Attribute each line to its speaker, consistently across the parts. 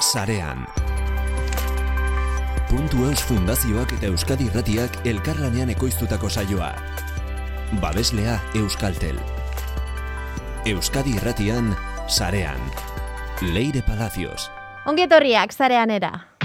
Speaker 1: sarean. Puntu Eus Fundazioak eta Euskadi Irratiak elkarlanean ekoiztutako saioa. Babeslea Euskaltel. Euskadi Irratian, sarean. Leire Palacios.
Speaker 2: Ongietorriak zarean era.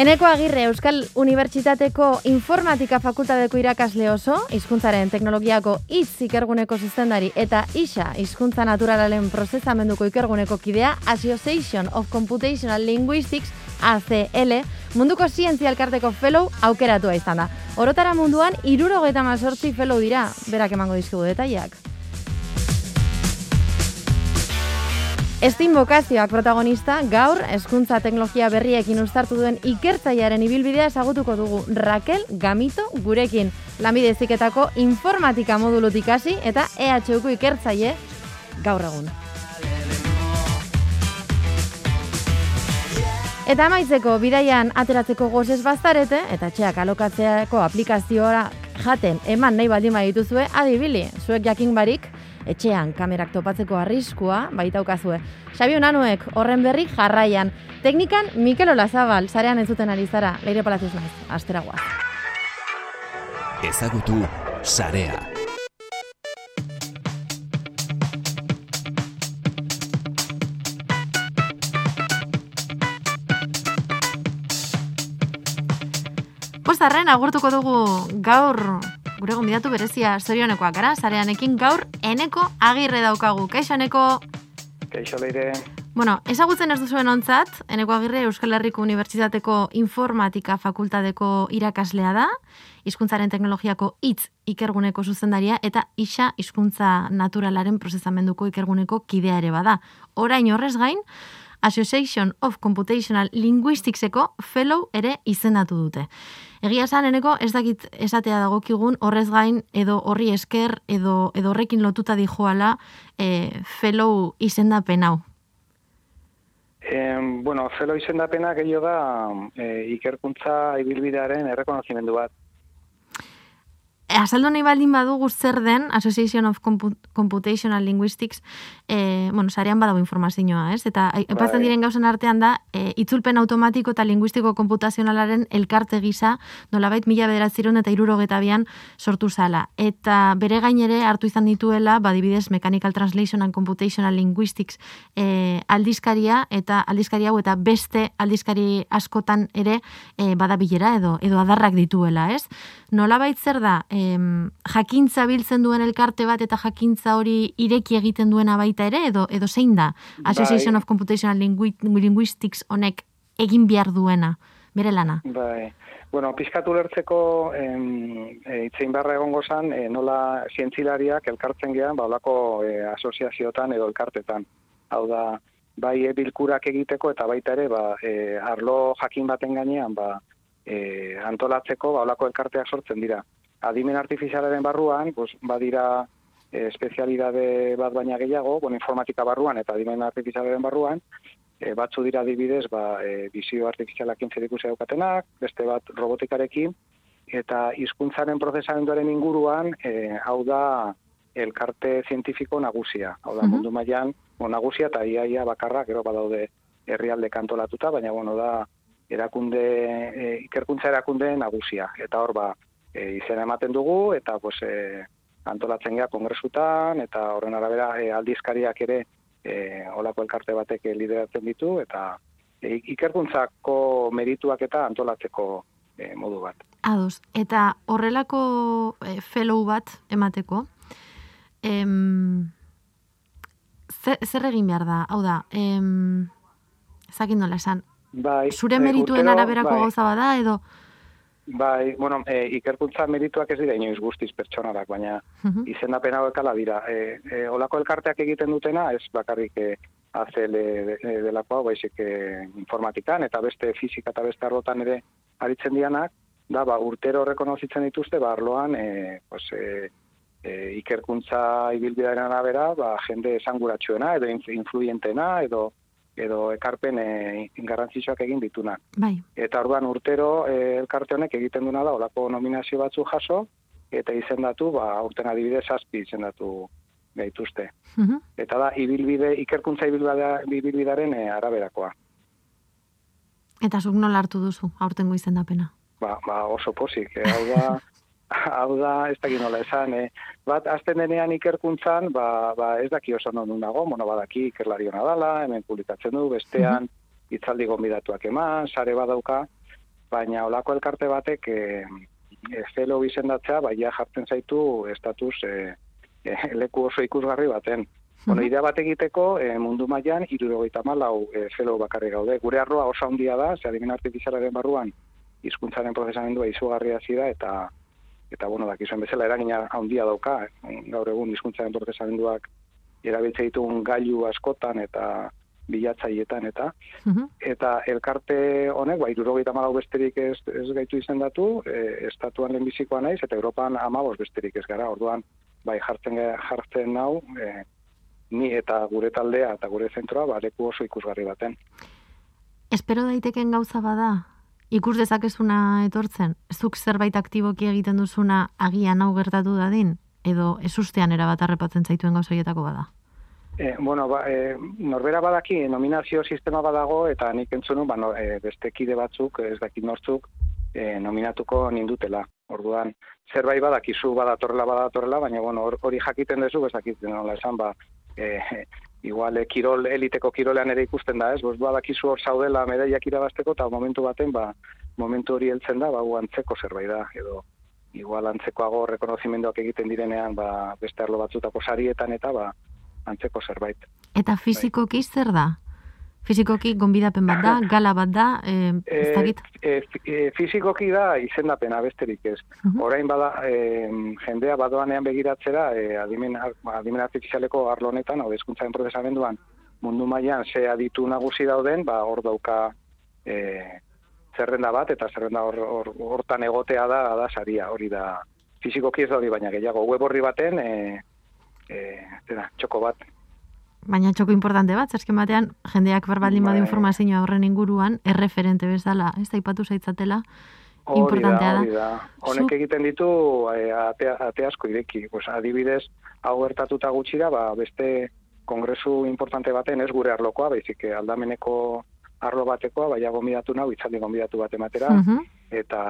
Speaker 2: Eneko Agirre Euskal Unibertsitateko Informatika Fakultateko irakasle oso, hizkuntzaren teknologiako hitz ikerguneko zuzendari eta isa hizkuntza naturalaren prozesamenduko ikerguneko kidea Association of Computational Linguistics ACL munduko zientzia elkarteko fellow aukeratua izan da. Orotara munduan, irurogeta mazortzi fellow dira, berak emango dizkigu detaileak. Estin bokazioak protagonista, gaur, eskuntza teknologia berriekin ustartu duen ikertzaiaren ibilbidea ezagutuko dugu Raquel Gamito gurekin. Lanbide ziketako informatika modulutik hasi eta EHUko ikertzaile gaur egun. Eta amaitzeko bidaian ateratzeko gozes baztarete eta txeak alokatzeako aplikazioa jaten eman nahi baldin badituzue adibili, zuek jakin barik, etxean kamerak topatzeko arriskua baita ukazue. Xabi Unanuek horren berri jarraian. Teknikan Mikel Olazabal, zarean entzuten ari zara, leire palazios naiz, astera guaz.
Speaker 1: Ezagutu, sarea.
Speaker 2: Pozarren, agurtuko dugu gaur gure gombidatu berezia zorionekoak gara, zareanekin gaur eneko agirre daukagu. Kaixo eneko?
Speaker 3: Kaixo leire.
Speaker 2: Bueno, ezagutzen ez duzuen ontzat, eneko agirre Euskal Herriko Unibertsitateko Informatika Fakultateko irakaslea da, hizkuntzaren teknologiako hitz ikerguneko zuzendaria eta isa hizkuntza naturalaren prozesamenduko ikerguneko kidea ere bada. Orain horrez gain, Association of Computational Linguisticseko fellow ere izendatu dute. Egia esan eneko ez dakit esatea dagokigun horrez gain edo horri esker edo edo horrekin lotuta dijoala e, fellow izendapen hau.
Speaker 3: Eh, bueno, fellow izendapena gehiago da e, ikerkuntza ibilbidearen errekonozimendu bat.
Speaker 2: Azaldu nahi baldin badugu zer den Association of Computational Linguistics, e, bueno, sarean badago informazioa, ez? Eta epatzen bai. diren gauzen artean da, e, itzulpen automatiko eta linguistiko komputazionalaren elkarte gisa, nolabait mila bederatziron eta irurogeta bian sortu zala. Eta bere gainere hartu izan dituela, badibidez Mechanical Translation and Computational Linguistics e, aldizkaria, eta aldizkaria hau eta beste aldizkari askotan ere e, badabilera edo, edo adarrak dituela, ez? Nolabait zer da, em, jakintza biltzen duen elkarte bat eta jakintza hori ireki egiten duena baita ere, edo edo zein da Association bai. of Computational Linguistics honek egin behar duena, bere lana?
Speaker 3: Bai. Bueno, pizkatu lertzeko e, itzein barra egongo zan, e, nola zientzilariak elkartzen gean, ba, olako e, asoziaziotan edo elkartetan. Hau da, bai e, bilkurak egiteko eta baita ere, ba, e, arlo jakin baten gainean, ba, e, antolatzeko, ba, olako elkarteak sortzen dira adimen artifizialaren barruan, pues, badira e, espezialidade bat baina gehiago, bueno, informatika barruan eta adimen artifizialaren barruan, e, batzu dira dibidez, ba, e, bizio artifizialak intzerikusi daukatenak, beste bat robotikarekin, eta hizkuntzaren prozesamenduaren inguruan, e, hau da elkarte zientifiko nagusia. Hau da, mundu mailan nagusia eta iaia bakarra, gero badaude herrialde kantolatuta, baina bueno, da erakunde, e, ikerkuntza erakunde nagusia. Eta hor, ba, e, izena ematen dugu eta pues e, antolatzen gea kongresutan eta horren arabera e, aldizkariak ere e, olako elkarte batek lideratzen ditu eta e, ikerkuntzako merituak eta antolatzeko e, modu bat.
Speaker 2: Ados, eta horrelako e, fellow bat emateko, em, zer, zer egin behar da? Hau da, em, zakin nola esan, bai, zure e, merituen araberako bai. gauza bada edo...
Speaker 3: Bai, bueno, e, ikerkuntza merituak ez dira inoiz guztiz pertsonarak, baina uh izendapen hau ekala dira. E, e, olako elkarteak egiten dutena, ez bakarrik e, ACL delako hau, baizik e, informatikan, eta beste fizika eta beste arlotan ere aritzen dianak, da, ba, urtero rekonozitzen dituzte, ba, arloan, e, pues, e, e, ikerkuntza ibilbidearen arabera, ba, jende esanguratsuena, edo influentena, edo edo ekarpen e, garrantzitsuak egin dituna.
Speaker 2: Bai.
Speaker 3: Eta orduan urtero e, elkarte honek egiten duna da olako nominazio batzu jaso eta izendatu, ba aurten adibidez zazpi izendatu gaituzte.
Speaker 2: Mhm.
Speaker 3: Eta da ibilbide ikerkuntza ibilbidea- ibilbidearen e, araberakoa.
Speaker 2: Eta zuk nola hartu duzu aurtengo izendapena?
Speaker 3: Ba, ba oso posik, e, hau da hau da, ez dakit nola esan, e, bat, azten denean ikerkuntzan, ba, ba ez daki oso non nago, mono badaki ikerlari hona dala, hemen publikatzen du, bestean, hitzaldi gonbidatuak eman, sare badauka, baina olako elkarte batek, e, e, felo bizendatzea, baia jartzen zaitu estatus e, e, leku oso ikusgarri baten. Bueno, idea bat egiteko, e, mundu mailan irurogeita malau e, felo bakarri gaude. Gure arroa oso handia da, ze adimen artifizialaren barruan, hizkuntzaren prozesamendua izugarria zira, eta eta bueno, dakizuen bezala eragina handia dauka, eh, gaur egun hizkuntzaren prozesamenduak erabiltze ditugun gailu askotan eta bilatzailetan eta
Speaker 2: Mhm.
Speaker 3: eta elkarte honek, ba, irurogeita malau besterik ez, ez gaitu izendatu, e, estatuan lehenbizikoa naiz, eta Europan amabos besterik ez gara, orduan, bai, jartzen, jartzen nau, e, ni eta gure taldea eta gure zentroa, ba, leku oso ikusgarri baten.
Speaker 2: Espero daiteken gauza bada, ikus dezakezuna etortzen, zuk zerbait aktiboki egiten duzuna agian hau gertatu dadin, edo ezustean erabat arrepatzen zaituen gauza horietako bada.
Speaker 3: E, bueno, ba, e, norbera badaki, nominazio sistema badago, eta nik entzunu, ba, no, e, beste kide batzuk, ez dakit nortzuk, e, nominatuko nindutela. Orduan, zerbait badakizu badatorrela badatorrela, baina bueno, hor- hori jakiten duzu, ez dakit nola esan, ba, e, igual e, kirol, eliteko kirolean ere ikusten da, ez? Bos, badakizu hor zaudela medaiak irabazteko, eta momentu baten, ba, momentu hori heltzen da, ba, antzeko zerbait da, edo igual antzekoago rekonozimenduak egiten direnean, ba, beste arlo batzutako sarietan eta, ba, antzeko zerbait.
Speaker 2: Eta fizikoki zer da? Fizikoki gonbidapen bat da, gala bat da, e, ez
Speaker 3: Eh,
Speaker 2: dakit?
Speaker 3: fi- eh, fizikoki da izendapena besterik ez.
Speaker 2: Mhm.
Speaker 3: Orain bada eh, jendea badoanean begiratzera eh, adimen, adimen artifizialeko arlo honetan, hau hezkuntzaren prozesamenduan mundu mailan ze aditu nagusi dauden, ba hor dauka eh, zerrenda bat eta zerrenda hor, hor, hortan egotea da da saria, hori da fizikoki ez da hori baina gehiago web horri baten eh, eh, zera, txoko bat
Speaker 2: Baina txoko importante bat, zerken batean, jendeak berbaldin badu
Speaker 3: Bai.
Speaker 2: informazioa horren inguruan, erreferente bezala, ez da ipatu zaitzatela, Importantea da.
Speaker 3: Hori da. Honek egiten ditu eh, ate, ate asko ireki. Pues, adibidez, hau gertatuta gutxira, ba, beste kongresu importante baten, ez gure arlokoa, baizik eh, aldameneko arlo batekoa, baina gombidatu nau, itzaldi gombidatu bat ematera,
Speaker 2: Mhm.
Speaker 3: eta,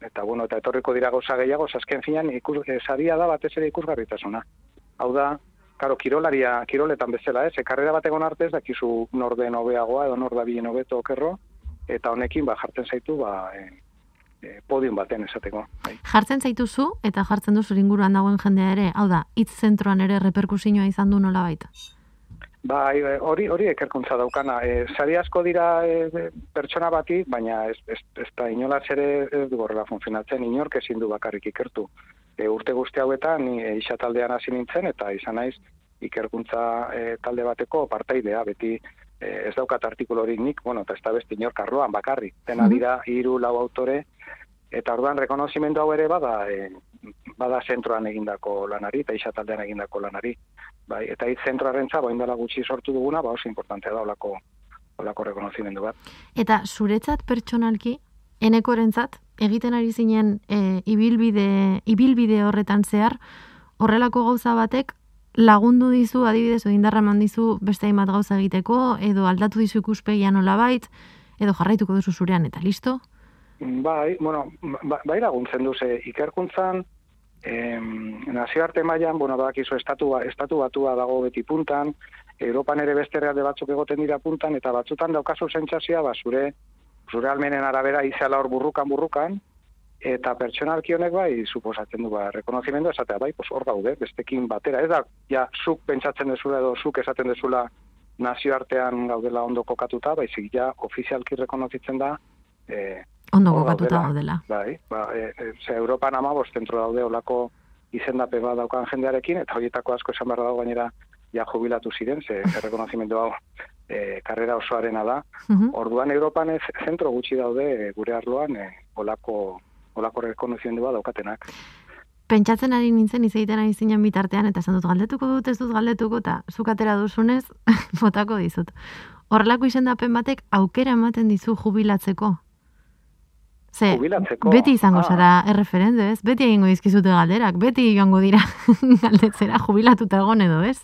Speaker 3: eta, bueno, eta etorriko dira gauza gehiago, azken finan, ikus, eh, saria da batez ere ikusgarritasuna. Hau da, karo, kirolaria, kiroletan bezala, ez, karrera bat egon arte ez dakizu norden hobeagoa edo nor da bien hobeto okerro, eta honekin, ba, jartzen zaitu, ba, e, e, podium baten esateko. Bai.
Speaker 2: Jartzen zaituzu eta jartzen duzu inguruan dagoen jendea ere, hau da, hitz zentroan ere reperkusioa izan du nola baita.
Speaker 3: Bai, e, hori hori ekerkuntza daukana. E, sari asko dira e, pertsona bati, baina ez, ez, ez da inolaz ere ez du horrela funtzionatzen, inork ezin du bakarrik ikertu. E, urte guzti hauetan ni e, isa taldean hasi nintzen eta izan naiz ikerkuntza e, talde bateko parteidea, beti e, ez daukat artikulorik nik, bueno, eta ez da beste inork arloan bakarrik. Dena
Speaker 2: Mhm.
Speaker 3: dira hiru lau autore, eta orduan rekonozimendu hau ere bada, e, bada zentroan egindako lanari, eta isa taldean egindako lanari. Bai, eta hitz zentroarrentza, bain dela gutxi sortu duguna, ba oso importantea da olako, olako rekonozimendu bat.
Speaker 2: Eta zuretzat pertsonalki, enekorentzat, egiten ari zinen e, ibilbide, ibilbide horretan zehar, horrelako gauza batek lagundu dizu, adibidez, indarra eman dizu beste hainbat gauza egiteko, edo aldatu dizu ikuspegia nolabait, edo jarraituko duzu zurean, eta listo?
Speaker 3: Bai, bueno, ba, bai laguntzen du, ze ikerkuntzan, em, nazioarte mailan, bueno, badakizu estatu, estatu batua dago beti puntan, Europan ere beste herrialde batzuk egoten dira puntan, eta batzutan daukazu sentsazioa, ba, zure, zure almenen arabera izala hor burrukan burrukan, eta pertsonalki honek bai, suposatzen du, ba, rekonozimendu esatea, bai, pues hor gaude, bestekin batera, ez da, ja, zuk pentsatzen dezula edo zuk esaten dezula nazioartean gaudela ondo kokatuta, baizik ja, ofizialki rekonozitzen da, eh,
Speaker 2: Ondo
Speaker 3: gaudela.
Speaker 2: gaudela.
Speaker 3: Bai, ba, e, e, ze Europan ama zentro daude olako izendape bat daukan jendearekin, eta horietako asko esan behar dago gainera ja jubilatu ziren, ze errekonozimendu hau e, karrera osoarena da.
Speaker 2: Mhm.
Speaker 3: Orduan Europan ez, zentro gutxi daude e, gure arloan e, olako, olako rekonozimendu bat daukatenak.
Speaker 2: pentsatzen ari nintzen izaiten ari zinen bitartean, eta esan dut galdetuko dut, ez dut galdetuko, eta zukatera duzunez, botako dizut. Horrelako izendapen batek aukera ematen dizu jubilatzeko. Ze,
Speaker 3: Jubilatzeko?
Speaker 2: beti izango
Speaker 3: Ah.
Speaker 2: zara erreferente, ez? Beti egingo dizkizute galderak, beti joango dira galdetzera jubilatuta egon edo, ez?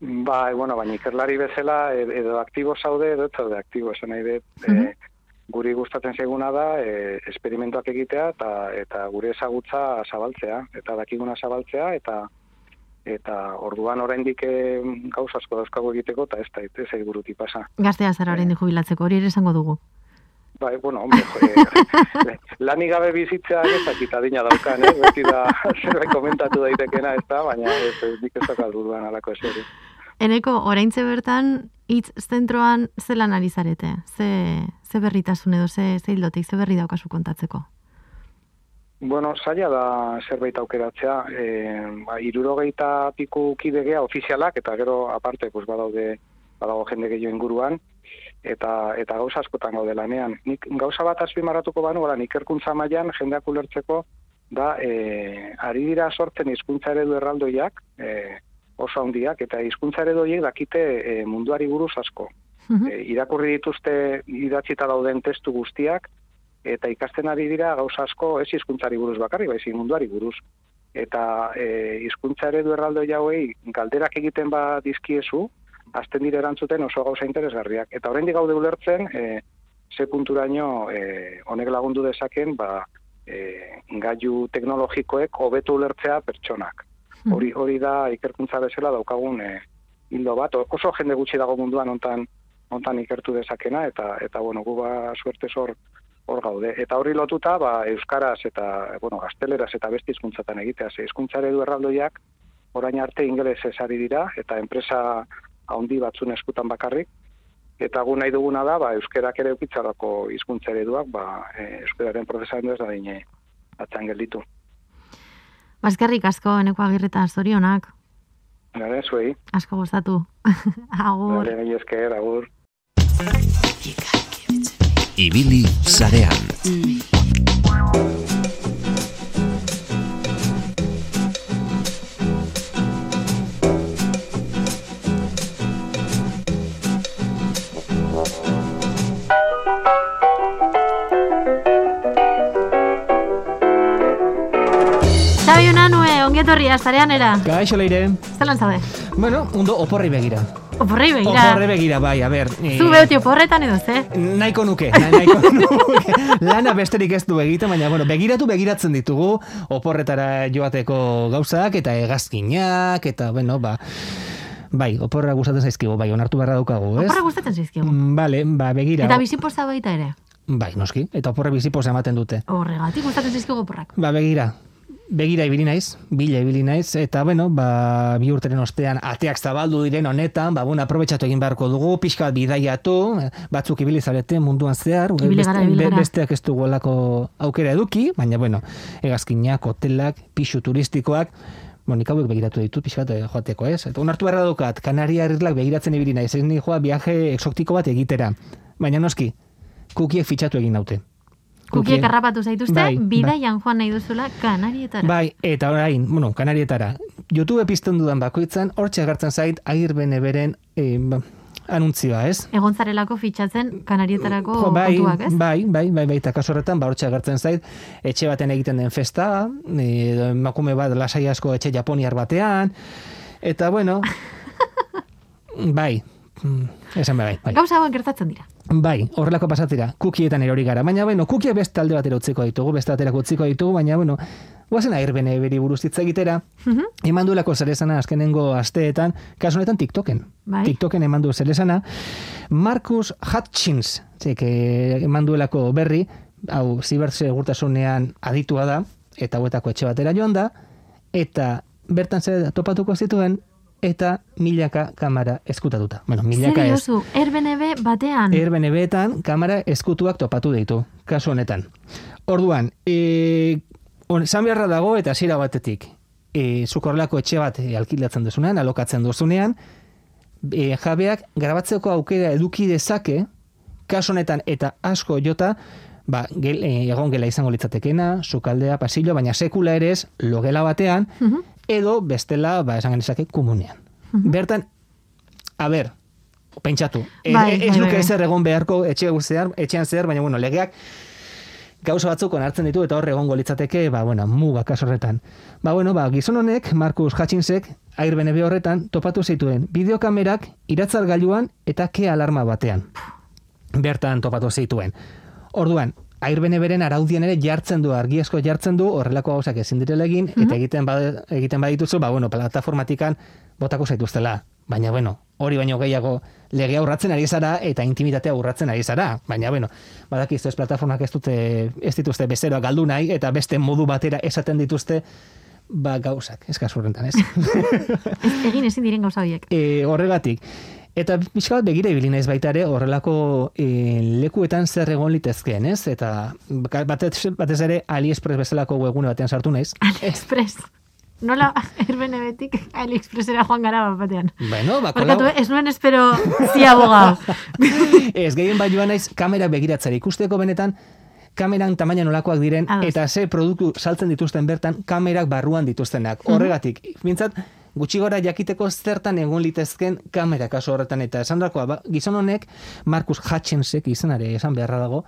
Speaker 3: Ba, bueno, baina ikerlari bezala e- edo aktibo zaude edo zaude aktibo, esan nahi dut.
Speaker 2: Mhm.
Speaker 3: e, guri gustatzen zaiguna da e, esperimentuak egitea eta eta gure ezagutza zabaltzea eta dakiguna zabaltzea eta eta orduan oraindik e, gauza asko dauzkagu egiteko eta ez da ez zait burutik pasa.
Speaker 2: Gaztea zara oraindik jubilatzeko, hori ere esango dugu.
Speaker 3: Bai, bueno, hombre, e, lanik gabe bizitzea ez dakit adina daukan, eh? beti da zerbait komentatu daitekena, ez da, baina ez, ez nik ez dakat buruan alako eseri.
Speaker 2: Eneko, oraintze bertan, hitz zentroan zelan ari zarete? Ze, ze berritasun edo, ze, ze hildotik, ze berri daukazu kontatzeko?
Speaker 3: Bueno, zaila da zerbait aukeratzea, e, ba, irurogeita piku kidegea ofizialak, eta gero aparte, pues, badaude, badago jende gehiago inguruan, eta eta gauza askotan gaude lanean. Nik gauza bat azpimarratuko banu, gara, ikerkuntza mailan jendeak ulertzeko, da, e, ari dira sortzen hizkuntza eredu erraldoiak, e, oso handiak, eta hizkuntza eredu horiek dakite e, munduari buruz asko.
Speaker 2: Mhm.
Speaker 3: E, irakurri dituzte idatzita dauden testu guztiak, eta ikasten ari dira gauza asko ez hizkuntzari buruz bakarrik, baizik munduari buruz. Eta e, hizkuntza eredu erraldoi hauei galderak egiten ba dizkiezu, azten dire erantzuten oso gauza interesgarriak. Eta oraindik gaude ulertzen, e, ze punturaino e, honek lagundu dezaken, ba, e, gaiu teknologikoek hobeto ulertzea pertsonak.
Speaker 2: Mhm.
Speaker 3: Hori hori da ikerkuntza bezala daukagun e, hildo bat. Oso jende gutxi dago munduan hontan hontan ikertu dezakena eta eta bueno, gu ba suerte hor hor gaude. Eta hori lotuta ba euskaraz eta bueno, gazteleraz eta beste hizkuntzatan egitea. Ze hizkuntza eredu erraldoiak orain arte ingelesez ari dira eta enpresa handi batzun eskutan bakarrik eta gu nahi duguna da ba euskerak ere eukitzarako hizkuntza ereduak ba e, euskararen prozesamendu ez da dine atzan gelditu.
Speaker 2: Bazkerrik asko, eneko agirreta zorionak,
Speaker 3: Gare, zuei.
Speaker 2: asko gozatu. Agur.
Speaker 3: Gare, esker, agur.
Speaker 1: Ibili sarean.
Speaker 2: Xabi Ongietorria, zarean era.
Speaker 4: Gaixo leire.
Speaker 2: Zelan zaude?
Speaker 4: Bueno, ondo oporri begira.
Speaker 2: Oporrei begira.
Speaker 4: Oporri begira, bai, a ber. eh,
Speaker 2: Zu behoti oporretan edo, ze?
Speaker 4: Nahiko nuke, na- nahiko nuke. Lana besterik ez du egiten, baina, bueno, begiratu begiratzen ditugu oporretara joateko gauzak, eta hegazkinak, eta, bueno, ba, bai, oporra gustatzen zaizkigu, bai, onartu beharra daukagu, ez?
Speaker 2: Oporra gustatzen zizkigu.
Speaker 4: Mm, Vale, ba, begira.
Speaker 2: Eta bizipoza baita ere.
Speaker 4: Bai, noski, eta oporre bizipoz ematen dute.
Speaker 2: Horregatik gustatzen zizkigu oporrak.
Speaker 4: Ba, begira, begira ibili naiz, bila ibili naiz, eta bueno, ba, bi urteren ostean ateak zabaldu diren honetan, ba, bueno, aprobetxatu egin beharko dugu, pixka bat bidaiatu, batzuk ibili zarete munduan zehar,
Speaker 2: gara, gara.
Speaker 4: besteak ez dugu aukera eduki, baina bueno, hegazkinak, hotelak, pixu turistikoak, nik hauek begiratu ditut pixka bat eh, joateko, ez? Eta onartu beharra daukat, Kanaria herrilak begiratzen ibili naiz, ez ni joa viaje exotiko bat egitera. Baina noski, kukiek fitxatu egin naute.
Speaker 2: Kukiek harrapatu zaituzte,
Speaker 4: Bai,
Speaker 2: bidaian joan nahi duzula kanarietara.
Speaker 4: Bai, eta orain, bueno, kanarietara. YouTube pizten dudan bakoitzan, hortxe agertzen zait, agirben beren e, anuntzioa, ez?
Speaker 2: Egon zarelako fitxatzen kanarietarako
Speaker 4: Jo, bai,
Speaker 2: kontuak, ez?
Speaker 4: bai, bai, bai, bai, eta kasu horretan, ba, agertzen zait, etxe baten egiten den festa, e, emakume bat lasai asko etxe japoniar batean, eta bueno, bai, mm, esan bai, bai.
Speaker 2: Gauza hauek gertatzen dira.
Speaker 4: Bai, horrelako pasatira, kukietan erori gara. Baina, bueno, kukia beste alde batera utziko ditugu, beste aterako utziko ditugu, baina, bueno, guazen airbene beri buruz hitz egitera,
Speaker 2: Mhm.
Speaker 4: eman duelako zerezana azkenengo asteetan, kasu honetan TikToken.
Speaker 2: Bai.
Speaker 4: TikToken eman du zerezana. Marcus Hutchins, txek, eman duelako berri, hau, zibersegurtasunean aditua da, eta huetako etxe batera joan da, eta bertan zer topatuko zituen, eta milaka kamera eskutatuta. Bueno, milaka ez.
Speaker 2: diozu, Airbnb batean.
Speaker 4: Airbnb-etan kamera eskutuak topatu ditu, kasu honetan. Orduan, e, on, esan beharra dago eta hasiera batetik, e, zuk horrelako etxe bat e, alkilatzen duzunean, alokatzen duzunean, e, jabeak grabatzeko aukera eduki dezake, kasu honetan eta asko jota, ba, gel, eh, egon gela izango litzatekena, sukaldea, pasillo, baina sekula ere ez logela batean,
Speaker 2: Mhm.
Speaker 4: Edo bestela, ba, esan genezake, komunean. Bertan, a ber, pentsatu, e,
Speaker 2: Bai,
Speaker 4: ez
Speaker 2: bai,
Speaker 4: luke
Speaker 2: bai.
Speaker 4: ezer egon beharko etxe zehar, etxean zehar, baina bueno, legeak gauza batzuk onartzen ditu eta hor egongo litzateke, ba, bueno, muga kaso horretan. Ba, bueno, ba, gizon honek, Markus Hutchinsek, airbnb horretan, topatu zituen bideokamerak iratzar gailuan eta ke alarma batean. Bertan topatu zituen. Orduan, Airbnb-ren araudien ere jartzen du, argiezko jartzen du, horrelako gauzak ezin direla egin, eta egiten, bad, egiten badituzu, ba, bueno, plataformatikan botako zaituztela. Baina, bueno, hori baino gehiago legea urratzen ari zara eta intimitatea urratzen ari zara. Baina, bueno, badakizu ez plataformak ez dute, ez dituzte bezeroa galdu nahi, eta beste modu batera esaten dituzte, ba, gauzak, ez kasu horrentan? Ez-
Speaker 2: Egin ezin diren gauza horiek.
Speaker 4: e, horregatik. Eta pixka bat begira ibili naiz baita ere horrelako e, lekuetan zer egon litezkeen, ez? Eta batez, batez ere AliExpress bezalako webgune batean sartu naiz.
Speaker 2: AliExpress. Nola Airbnb-tik AliExpressera joan gara bat batean.
Speaker 4: Bueno, ba,
Speaker 2: Barkatu, ez nuen espero zi abogado.
Speaker 4: ez gehien bai joan naiz kamera begiratzera ikusteko benetan kameran tamaina nolakoak diren
Speaker 2: Ados.
Speaker 4: eta ze produktu saltzen dituzten bertan kamerak barruan dituztenak. Horregatik, bintzat, gutxi gora jakiteko zertan egon litezken kamera kaso horretan eta esan ba, gizon honek Markus Hutchinsek izenare esan beharra dago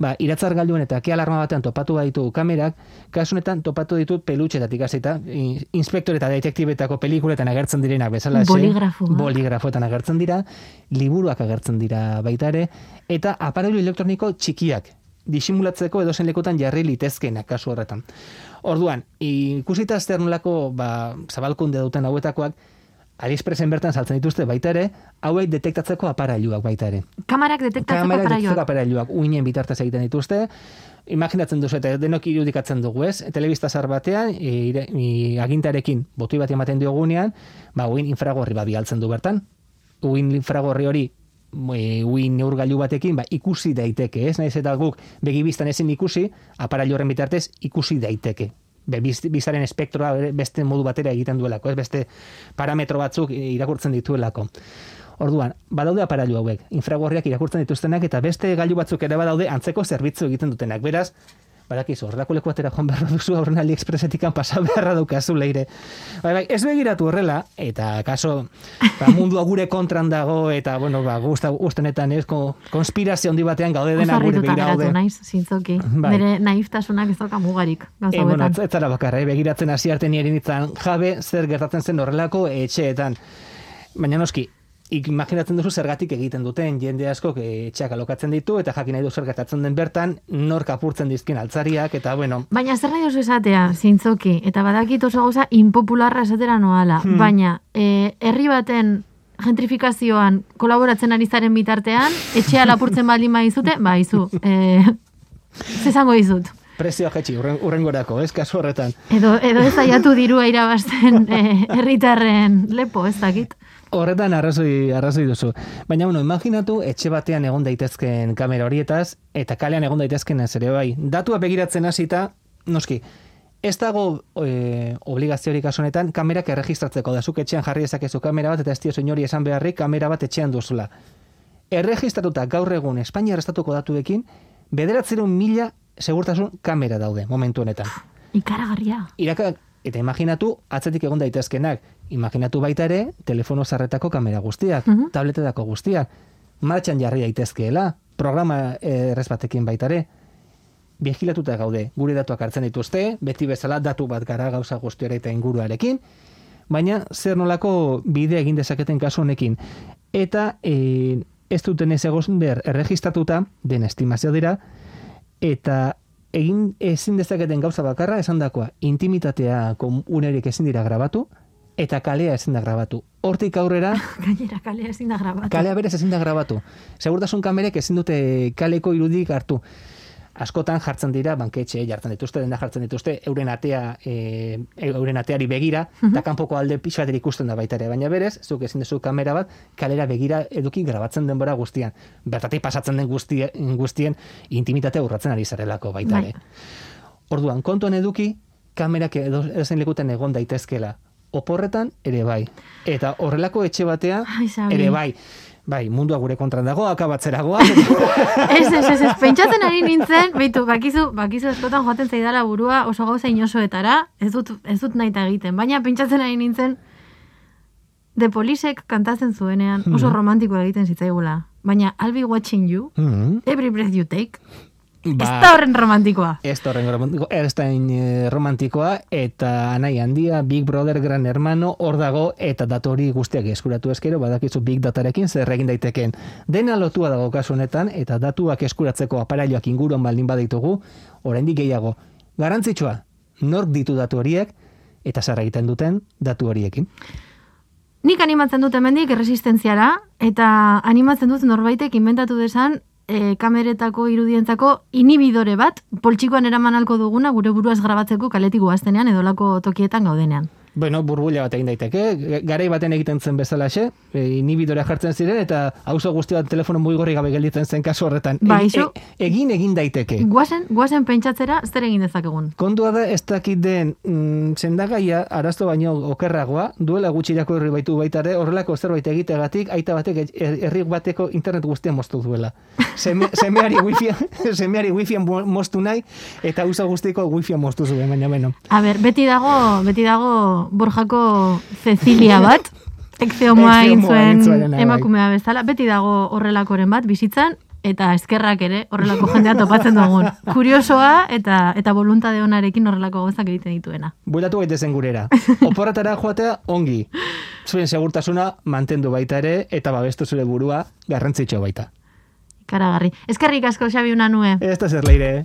Speaker 4: ba, iratzar galduen eta ke alarma batean topatu baditu kamerak, kasu honetan topatu ditut pelutxetatik hasita, inspektore eta detektibetako pelikuletan agertzen direnak bezala
Speaker 2: Boligrafoak.
Speaker 4: boligrafoetan agertzen dira, liburuak agertzen dira baita ere, eta aparailu elektroniko txikiak disimulatzeko edozen lekutan jarri litezkenak kasu horretan. Orduan, ikusita zer nolako ba, zabalkunde duten hauetakoak, AliExpressen bertan saltzen dituzte baita ere, hauek detektatzeko aparailuak baita ere.
Speaker 2: Kamarak detektatzeko
Speaker 4: Kamerak
Speaker 2: aparaioak.
Speaker 4: detektatzeko aparailuak uinen bitartez egiten dituzte, imaginatzen duzu eta denok irudikatzen dugu, ez? Telebista zar batean, e, ire, i, agintarekin botoi bat ematen diogunean, ba, uin infragorri bat bialtzen du bertan. Uin infragorri hori e, uin neurgailu batekin ba, ikusi daiteke, ez? Naiz eta guk begibistan ezin ikusi, aparailu horren bitartez ikusi daiteke. Be, biz- bizaren espektroa beste modu batera egiten duelako, ez beste parametro batzuk irakurtzen dituelako. Orduan, badaude aparailu hauek, infragorriak irakurtzen dituztenak eta beste gailu batzuk ere badaude antzeko zerbitzu egiten dutenak. Beraz, badakizu, horrelako leku batera joan behar duzu aurren AliExpressetikan pasa beharra daukazu leire. Bai, bai, ez begiratu horrela, eta kaso, ba, mundua gure kontran dago, eta, bueno, ba, guzta, guztenetan ez, ko, konspirazio handi batean gaude dena gure
Speaker 2: Oso harrituta
Speaker 4: begira
Speaker 2: geratu
Speaker 4: gaude.
Speaker 2: naiz, zintzoki.
Speaker 4: Bai.
Speaker 2: Bere naiftasunak ez dauka mugarik,
Speaker 4: E, bueno, ez, zara bakarra, eh? begiratzen hasi arte nire jabe zer gertatzen zen horrelako etxeetan. Baina noski, imaginatzen duzu zergatik egiten duten jende asko etxeak alokatzen ditu eta jakin nahi du zer gertatzen den bertan, nor kapurtzen dizkin altzariak eta bueno,
Speaker 2: Baina zer nahi duzu esatea, zintzoki, eta badakit oso gauza impopularra esatera noala,
Speaker 4: Hmm.
Speaker 2: baina eh, herri baten gentrifikazioan kolaboratzen ari zaren bitartean, etxea lapurtzen baldin baizute, ba, izu, eh, zezango dizut.
Speaker 4: prezioa jetxi urren, urrengorako, ez kasu horretan.
Speaker 2: Edo, edo ez aiatu dirua irabazten eh, herritarren lepo, ez dakit.
Speaker 4: Horretan arrazoi, arrazoi duzu. Baina, bueno, imaginatu etxe batean egon daitezken kamera horietaz, eta kalean egon daitezken ez ere bai. Datua begiratzen hasita, noski, ez dago e, obligaziorik honetan kamerak erregistratzeko da zuk etxean jarri dezakezu kamera bat eta ez diozu inori esan beharrik kamera bat etxean duzula. Erregistratuta gaur egun Espainiar estatuko datuekin bederatzerun mila segurtasun kamera daude momentu honetan.
Speaker 2: Ikaragarria.
Speaker 4: Iraka, eta imaginatu, atzetik egon daitezkenak. Imaginatu baita ere, telefono zarretako kamera guztiak,
Speaker 2: Mhm.
Speaker 4: tabletetako guztiak, martxan jarri daitezkeela, programa eh, errez batekin baita ere, vigilatuta gaude, gure datuak hartzen dituzte, beti bezala datu bat gara gauza guztiara eta inguruarekin, baina zer nolako bide egin dezaketen kasu honekin. Eta e, ez duten ez egoz behar erregistratuta, den estimazio dira, eta egin ezin dezaketen gauza bakarra esandakoa intimitatea komunerik ezin dira grabatu eta kalea ezin da grabatu. Hortik aurrera
Speaker 2: Gainera kalea ezin da grabatu.
Speaker 4: kalea berez ezin da grabatu. Segurtasun kamerek ezin dute kaleko irudik hartu. Askotan jartzen dira banketxe jartzen dituzte, denda jartzen dituzte euren atea e, euren ateari begira eta kanpoko alde pixu bat ikusten da baita ere, baina berez, zuk ezin duzu kamera bat kalera begira eduki grabatzen denbora guztian. Bertatik pasatzen den guztien, guztien intimitatea urratzen ari zarelako baita
Speaker 2: Bai.
Speaker 4: ere. Orduan, kontuan eduki, kamerak edo edozein lekutan egon daitezkela. Oporretan ere bai. Eta horrelako etxe batean
Speaker 2: Ai,
Speaker 4: ere bai. Bai, mundua gure kontran dago, akabatzeragoa.
Speaker 2: Ez, ez, ez, ez, pentsatzen ari nintzen, beitu, bakizu, bakizu eskotan joaten zaidala burua oso gauza inosoetara, ez dut, ez dut nahi egiten, baina pentsatzen ari nintzen, The Polisek kantatzen zuenean oso
Speaker 4: Mhm.
Speaker 2: romantikoa egiten zitzaigula. Baina I'll be watching you,
Speaker 4: Mhm.
Speaker 2: every breath you take, ez
Speaker 4: Ba,
Speaker 2: da horren romantikoa.
Speaker 4: Ez da horren romantiko, ez da eh, romantikoa, eta anai handia, Big Brother, Gran Hermano, hor dago, eta datu hori guztiak eskuratu eskero, badakizu Big Datarekin zer egin daiteken. Dena lotua dago kasu honetan, eta datuak eskuratzeko aparailoak inguruan baldin baditugu, oraindik gehiago. Garantzitsua, nork ditu datu horiek, eta zer egiten duten datu horiekin.
Speaker 2: Nik animatzen dut hemendik erresistentziara, eta animatzen dut norbaitek inventatu desan e, kameretako irudientzako inhibidore bat, poltsikoan eraman alko duguna gure buruaz grabatzeko kaletik guaztenean edolako tokietan gaudenean.
Speaker 4: Bueno, burbuila bat egin daiteke, garai baten egiten zen bezalaxe, e, inhibidorea jartzen ziren, eta auzo guzti bat telefono mugigorri gabe gelditzen zen kasu horretan.
Speaker 2: Ba, iso-
Speaker 4: e- egin egin daiteke.
Speaker 2: Guazen, guazen pentsatzera zer egin dezakegun.
Speaker 4: Kontua da ez dakit den mm, sendagaia arazo baino okerragoa, duela gutxi irakurri baitu baita ere, horrelako zerbait egiteagatik aita batek e- herri bateko internet guztia moztu duela. Seme, semeari wifi semeari wifi moztu nahi eta auzo guztiko wifi moztu zuen, baina beno.
Speaker 2: A ber, beti dago, beti dago Borjako Cecilia bat, ekzeomoa egin zuen
Speaker 4: bai.
Speaker 2: emakumea bezala, beti dago horrelakoren bat bizitzan, eta eskerrak ere horrelako jendea topatzen dugun. Kuriosoa eta eta voluntade onarekin horrelako gozak egiten dituena.
Speaker 4: Bueltatu gaitezen gurera. Oporretara joatea ongi. Zuen segurtasuna mantendu baita ere eta babestu zure burua garrantzitsua baita.
Speaker 2: Karagarri. Eskerrik asko Xabi Unanue.
Speaker 4: Ez da zer leire.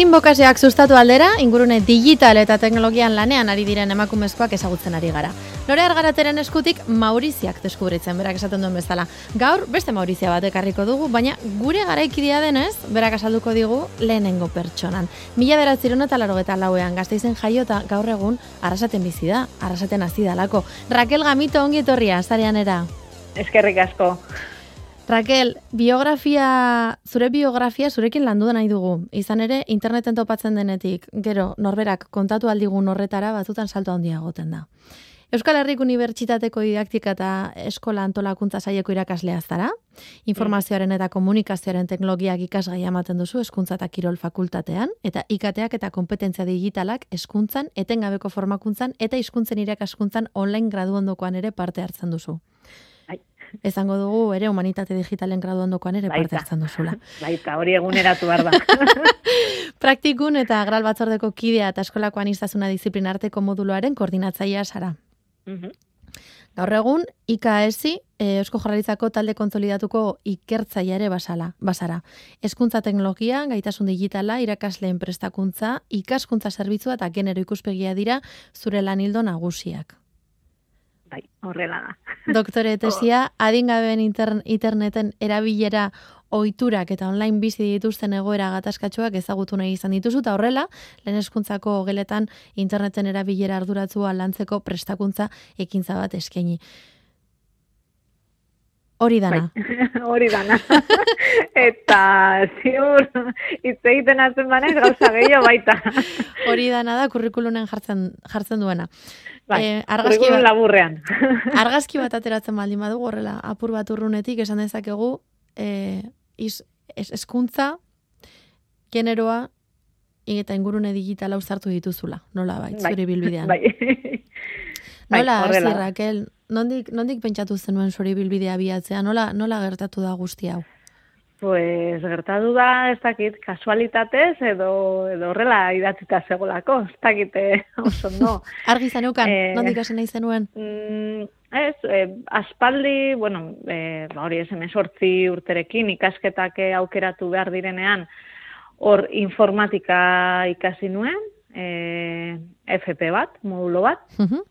Speaker 2: Estin bokaseak sustatu aldera, ingurune digital eta teknologian lanean ari diren emakumezkoak ezagutzen ari gara. Lore argarateren eskutik Mauriziak deskubritzen, berak esaten duen bezala. Gaur, beste Maurizia bat ekarriko dugu, baina gure garaikidia denez, berak asalduko digu lehenengo pertsonan. Mila beratziron eta laro eta lauean, gazteizen jaio eta gaur egun arrasaten bizi da, arrasaten hasi dalako. Raquel Gamito ongi etorria, zarean era.
Speaker 5: Eskerrik asko.
Speaker 2: Raquel, biografia, zure biografia zurekin landu da nahi dugu. Izan ere, interneten topatzen denetik, gero, norberak kontatu aldigun horretara batzutan salto handia egoten da. Euskal Herrik Unibertsitateko didaktika eta eskola antolakuntza saieko irakaslea zara. Informazioaren eta komunikazioaren teknologiak ikasgai ematen duzu hezkuntza eta kirol fakultatean eta ikateak eta kompetentzia digitalak hezkuntzan, etengabeko formakuntzan eta hizkuntzen irakaskuntzan online gradu ondokoan ere parte hartzen duzu. Esango dugu ere humanitate digitalen gradu ondokoan ere parte hartzen duzula.
Speaker 5: Baita, hori eguneratu behar da.
Speaker 2: Praktikun eta gral batzordeko kidea eta eskolako anistazuna disiplina arteko moduluaren koordinatzailea zara.
Speaker 5: Mhm.
Speaker 2: Gaur egun, IKSI, e, Eusko Jarraritzako talde konsolidatuko ikertzaia ere basala, basara. Hezkuntza teknologia, gaitasun digitala, irakasleen prestakuntza, ikaskuntza zerbitzua eta genero ikuspegia dira zure lanildo nagusiak.
Speaker 5: Bai, horrela da.
Speaker 2: Doktore tesia, adingabeen intern, interneten erabilera ohiturak eta online bizi dituzten egoera gatazkatsuak ezagutu nahi izan dituzu eta horrela, lehen hezkuntzako geletan interneten erabilera arduratzua lantzeko prestakuntza ekintza bat eskaini. Hori dana.
Speaker 5: Bai, hori dana. Eta ziur hitz egiten hatzen banez gauza gehiago baita.
Speaker 2: Hori dana da kurrikulunen jartzen jartzen duena.
Speaker 5: Bai,
Speaker 2: Eh, argazki bat-
Speaker 5: laburrean.
Speaker 2: Argazki bat ateratzen baldin badugu horrela apur bat urrunetik esan dezakegu eh is, es, eskuntza generoa eta ingurune digitala uzartu dituzula. Nola bait,
Speaker 5: Bai,
Speaker 2: zure bilbidean.
Speaker 5: Bai. Bai,
Speaker 2: Nola,
Speaker 5: horrela.
Speaker 2: Raquel, nondik, nondik pentsatu zenuen zure bilbidea biatzea? Nola, nola gertatu da guzti hau?
Speaker 5: Pues gertatu da, ez dakit, kasualitatez edo, edo horrela idatzita segolako, ez dakit eh, oso no.
Speaker 2: Argi zaneukan,
Speaker 5: Eh,
Speaker 2: nondik hasi nahi zenuen?
Speaker 5: Mm, ez, eh, aspaldi, bueno, eh, ba hori ez sortzi urterekin ikasketak aukeratu behar direnean, hor informatika ikasi nuen, eh, FP bat, modulo bat,
Speaker 2: Mhm.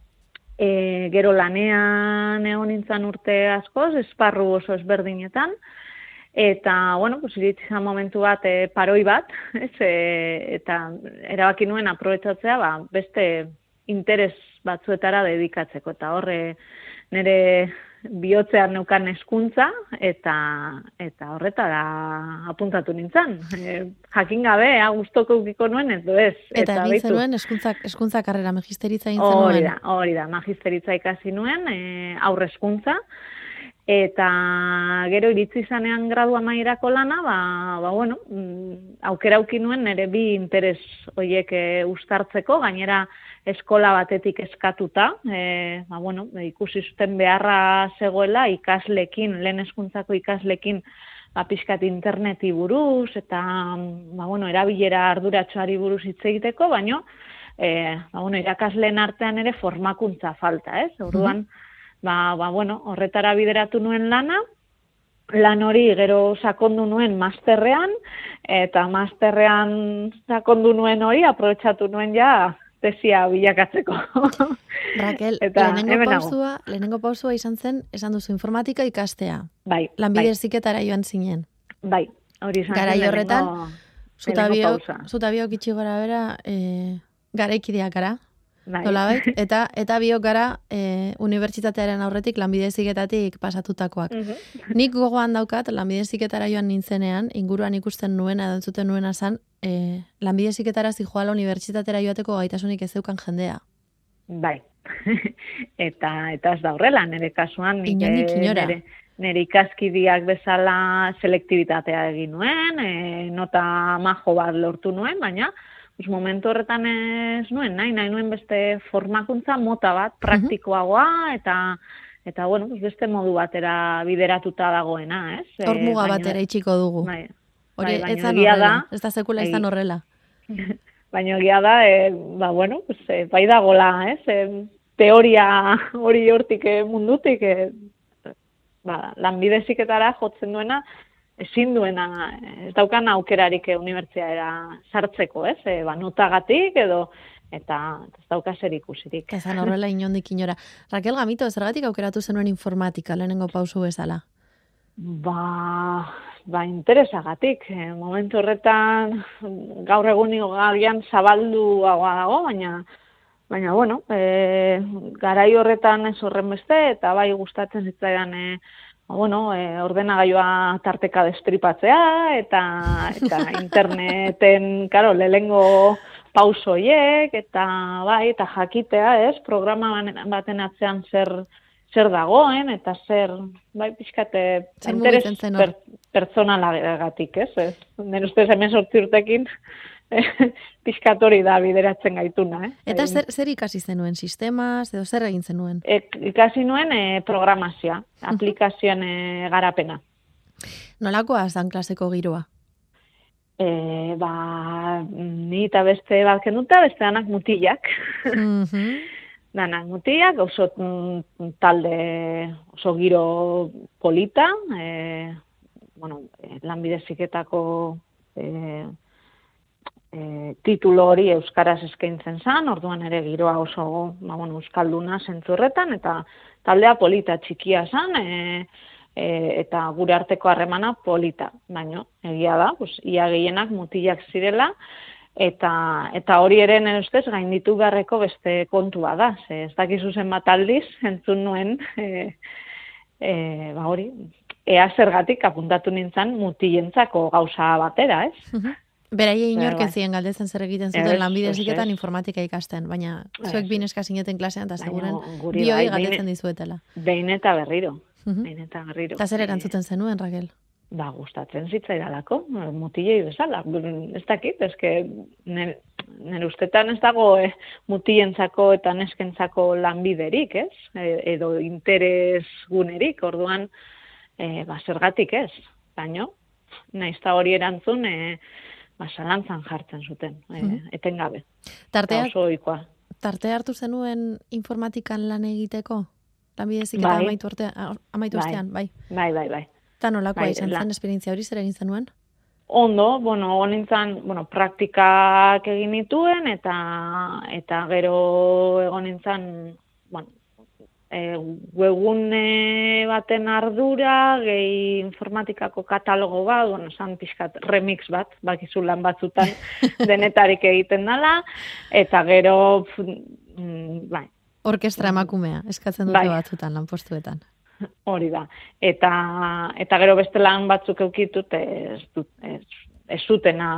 Speaker 5: E, gero lanean egon nintzen urte askoz, esparru oso ezberdinetan, eta, bueno, pues, iritsi momentu bat, e, paroi bat, ez, e, eta erabaki nuen aprobetsatzea, ba, beste interes batzuetara dedikatzeko, eta horre nire bihotzean neukan eskuntza, eta, eta horretara apuntatu nintzen. E, jakin gabe, ha, guztoko ukiko nuen, ez ez.
Speaker 2: Eta, egin
Speaker 5: beitu.
Speaker 2: zenuen eskuntza, eskuntza karrera magisteritza egin
Speaker 5: Hori
Speaker 2: zenuen.
Speaker 5: da, hori da, magisteritza ikasi nuen, e, aurrezkuntza, eta gero iritsi zanean gradu amaierako lana, ba, ba bueno, mm, aukera nuen nire bi interes hoiek e, uztartzeko, gainera eskola batetik eskatuta, e, ba, bueno, ikusi zuten beharra zegoela ikaslekin, lehen hezkuntzako ikaslekin, ba, pixkat interneti buruz, eta, ba, bueno, erabilera arduratsuari buruz hitz egiteko, baino, e, ba, bueno, irakasleen artean ere formakuntza falta, ez? Orduan, ba, ba, bueno, horretara bideratu nuen lana, lan hori gero sakondu nuen masterrean, eta masterrean sakondu nuen hori, aprobetsatu nuen ja tesia bilakatzeko.
Speaker 2: Raquel,
Speaker 5: Eta
Speaker 2: lehenengo pausua, lehenengo pausua izan zen, esan duzu informatika ikastea.
Speaker 5: bai,
Speaker 2: Lanbide
Speaker 5: bai,
Speaker 2: heziketara joan zinen.
Speaker 5: bai, hori izan
Speaker 2: Garai horretan, zutabiok itxi gora bera, e, garaikideak gara,
Speaker 5: Bai.
Speaker 2: Nolabait, eta eta biok gara e, unibertsitatearen aurretik lanbide heziketatik pasatutakoak.
Speaker 5: Mhm.
Speaker 2: Nik gogoan daukat, lanbide heziketara joan nintzenean, inguruan ikusten nuena, edo entzuten nuena zan, e, lanbide heziketara zijoala unibertsitatera joateko gaitasunik ez zeukan jendea.
Speaker 5: Bai. eta eta ez da horrela, nire kasuan
Speaker 2: Inondik
Speaker 5: eh,
Speaker 2: inora.
Speaker 5: nire- nire ikaskidiak bezala selektibitatea egin nuen, e, nota majo bat lortu nuen, baina pues, momentu horretan ez nuen, nahi, nahi nuen beste formakuntza mota bat, praktikoagoa, eta eta bueno, pues beste modu batera bideratuta dagoena, ez?
Speaker 2: Hor
Speaker 5: E,
Speaker 2: muga
Speaker 5: baina-
Speaker 2: batera itxiko dugu.
Speaker 5: Bai,
Speaker 2: Hori
Speaker 5: bai,
Speaker 2: ez da horrela,
Speaker 5: da-
Speaker 2: ez da sekula izan
Speaker 5: Egi-
Speaker 2: horrela.
Speaker 5: Baina egia da, e, ba, bueno, pues, e, bai dagola, ez? E, teoria hori hortik mundutik, e, ba, lanbideziketara jotzen duena, ezin duena, ez daukan aukerarik e, unibertsiadera sartzeko, ez? E, ba, notagatik edo, eta ez dauka zer ikusirik.
Speaker 2: Ez da horrela inondik inora. Raquel Gamito, zergatik aukeratu zenuen informatika lehenengo pausu bezala?
Speaker 5: Ba, ba interesagatik. E, momentu horretan gaur egunio agian zabalduagoa dago, baina baina bueno, e, garai horretan ez horren beste eta bai gustatzen zitzaidan e, bueno, e, ordenagailua tarteka destripatzea eta eta interneten, claro, lelengo pausoiek eta bai eta jakitea, ez? Programa baten atzean zer zer dagoen eta zer bai pixkate
Speaker 2: Zer
Speaker 5: interes
Speaker 2: hor?
Speaker 5: pertsonalagatik, ez? ez? Nire ustez hemen sortzi urtekin pixkat hori da bideratzen gaituna, eh?
Speaker 2: Eta zer, zer ikasi zenuen, sistemas, edo zer egin zenuen?
Speaker 5: E, ikasi nuen e, programazioa, aplikazioen e, garapena.
Speaker 2: Nolakoa zan klaseko giroa?
Speaker 5: E, ba, ni eta beste bat kenduta, beste danak mutilak. Danak mutilak, oso mm, talde, oso giro polita, e, bueno, e, lanbideziketako e, e, titulo hori euskaraz eskaintzen zan, orduan ere giroa oso ba, bueno, euskalduna zentzurretan, eta taldea polita txikia zan, e, e, eta gure arteko harremana polita. Baina, egia da, pues, ia gehienak mutilak zirela, eta, eta hori ere nire ustez gainditu beharreko beste kontua da. Ze ez dakizu zenbat aldiz, entzun nuen, e, e, ba hori, ea zergatik apuntatu nintzen mutilentzako gauza batera, ez?
Speaker 2: Beraie inork
Speaker 5: Bai.
Speaker 2: ez ziren galdetzen zer egiten
Speaker 5: Ez,
Speaker 2: zuten lanbide
Speaker 5: ez,
Speaker 2: heziketan
Speaker 5: ez.
Speaker 2: informatika ikasten, baina zuek
Speaker 5: Ez.
Speaker 2: bin eska zineten klasean eta seguren bioi
Speaker 5: bai,
Speaker 2: galdetzen dizuetela.
Speaker 5: Behin eta berriro,
Speaker 2: Mhm.
Speaker 5: behin eta berriro.
Speaker 2: Eta zer
Speaker 5: Eh,
Speaker 2: erantzuten zenuen, Raquel?
Speaker 5: ba, gustatzen zitzaidalako, mutilei bezala. Ez dakit, eske nire, nire ustetan ez dago eh, mutilentzako eta neskentzako lanbiderik, ez? E, edo interes gunerik, orduan, e, ba, zergatik ez. Baino, naiz eta hori erantzun, e, ba, zalantzan jartzen zuten, e, etengabe.
Speaker 2: Tartea,
Speaker 5: Eta oso ohikoa.
Speaker 2: tarte hartu zenuen informatikan lan egiteko? Lanbide heziketa
Speaker 5: Bai.
Speaker 2: amaitu, orte, amaitu
Speaker 5: Bai.
Speaker 2: ostean, bai.
Speaker 5: Bai, bai, bai.
Speaker 2: Eta nolakoa
Speaker 5: Bai,
Speaker 2: izan zen esperientzia hori zer egin zenuen?
Speaker 5: Ondo, bueno, egon nintzen, bueno, praktikak egin nituen, eta, eta gero egon nintzen, bueno, e, webgune baten ardura, gehi informatikako katalogo bat, bueno, esan pixkat remix bat, bakizu lan batzutan denetarik egiten dela, eta gero, mm, bai,
Speaker 2: Orkestra emakumea, eskatzen dute
Speaker 5: Bai.
Speaker 2: batzutan, lanpostuetan.
Speaker 5: Hori da. Eta, eta gero beste lan batzuk eukitut ez, dut, ez, ez zutena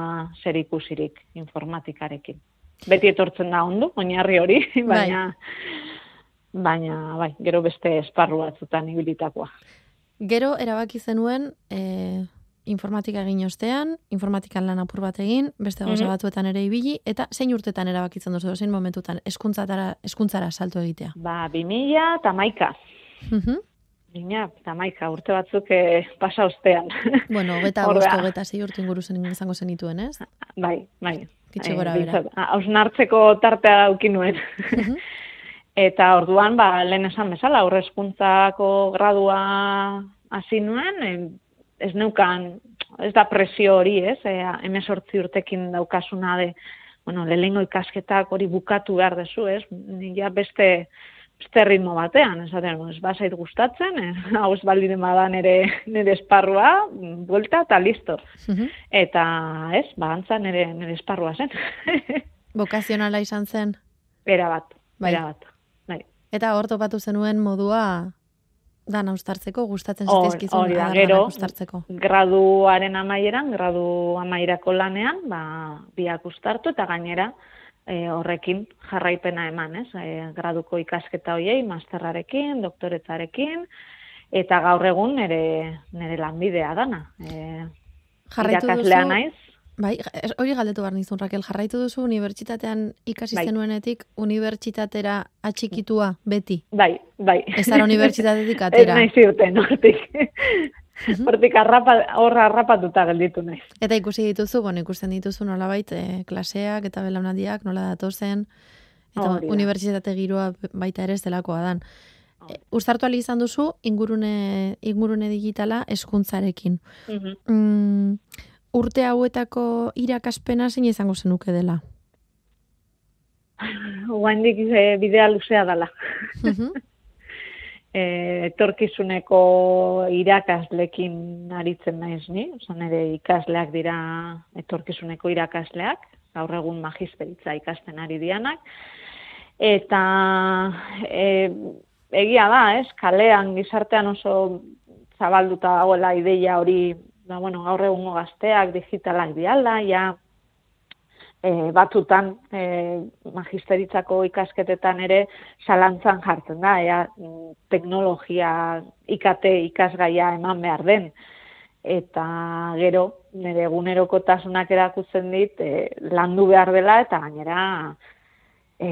Speaker 5: zer ikusirik informatikarekin. Beti etortzen da ondo, oinarri hori, baina, baina bai, gero beste esparru batzutan ibilitakoa.
Speaker 2: Gero erabaki zenuen e, informatika egin ostean, informatikan lan apur bat egin, beste gauza
Speaker 5: Mhm.
Speaker 2: batzuetan ere ibili, eta zein urtetan erabakitzen duzu, zein momentutan, eskuntzatara, eskuntzara salto egitea.
Speaker 5: Ba, 2000 eta maika.
Speaker 2: Mhm.
Speaker 5: 2000 eta maika, urte batzuk eh, pasa ostean.
Speaker 2: Bueno,
Speaker 5: Ordea.
Speaker 2: agosto, hogeta zei urte inguru zen izango zenituen, ez?
Speaker 5: bai, bai.
Speaker 2: Gitxi gora bera.
Speaker 5: bintzat, hausnartzeko tartea dauki nuen. Eta orduan, ba, lehen esan bezala, aurrezkuntzako gradua hasi nuen, ez neukan, ez da presio hori, ez, e, emezortzi urtekin daukasuna de, bueno, lehengo ikasketak hori bukatu behar dezu, ez, ja beste, beste ritmo batean, esaten, ez basait gustatzen, eh, hau ez baldin bada nire, nire esparrua, buelta eta listo.
Speaker 2: Mhm.
Speaker 5: Eta, ez, ba, antza nire, nire esparrua zen.
Speaker 2: Bokazionala izan zen,
Speaker 5: Era bat,
Speaker 2: Bai.
Speaker 5: era bat.
Speaker 2: Eta hor topatu zenuen modua dan austartzeko, gustatzen zitezkizun
Speaker 5: hori da,
Speaker 2: adardanak
Speaker 5: gero, graduaren amaieran, gradu amaierako lanean, ba, biak ustartu eta gainera e, horrekin jarraipena eman, ez? E, graduko ikasketa hoiei, masterrarekin, doktoretzarekin, eta gaur egun nire, nire lanbidea dana. E,
Speaker 2: Jarraitu duzu-
Speaker 5: naiz,
Speaker 2: Bai, es- hori galdetu behar nizun, Raquel, jarraitu duzu unibertsitatean ikasi
Speaker 5: Bai.
Speaker 2: zenuenetik unibertsitatera atxikitua beti.
Speaker 5: bai, bai.
Speaker 2: Ez zara unibertsitatetik
Speaker 5: Ez
Speaker 2: atera.
Speaker 5: naiz irten, hortik. hortik harrapa, horra harrapatuta gelditu naiz.
Speaker 2: Eta ikusi dituzu, bueno, ikusten dituzu nolabait e, klaseak eta belaunaldiak nola datozen, eta
Speaker 5: da.
Speaker 2: unibertsitate giroa baita ere ez delakoa dan. E, uztartu izan duzu ingurune, ingurune digitala eskuntzarekin.
Speaker 5: Mhm.
Speaker 2: Mm, urte hauetako irakaspena zein izango zenuke dela?
Speaker 5: Guaindik e, bidea luzea dela.
Speaker 2: Mhm.
Speaker 5: e, etorkizuneko irakaslekin aritzen naiz ni, oza, nire ikasleak dira etorkizuneko irakasleak, gaur egun magisteritza ikasten ari dianak, eta e, egia da, ez, kalean gizartean oso zabalduta dagoela ideia hori, da, bueno, gaur egungo gazteak digitalak diala, ja, e, batzutan e, magisteritzako ikasketetan ere zalantzan jartzen da, ea, teknologia IKT ikasgaia eman behar den. Eta gero, nire egunerokotasunak erakutzen dit, e, landu behar dela eta gainera e,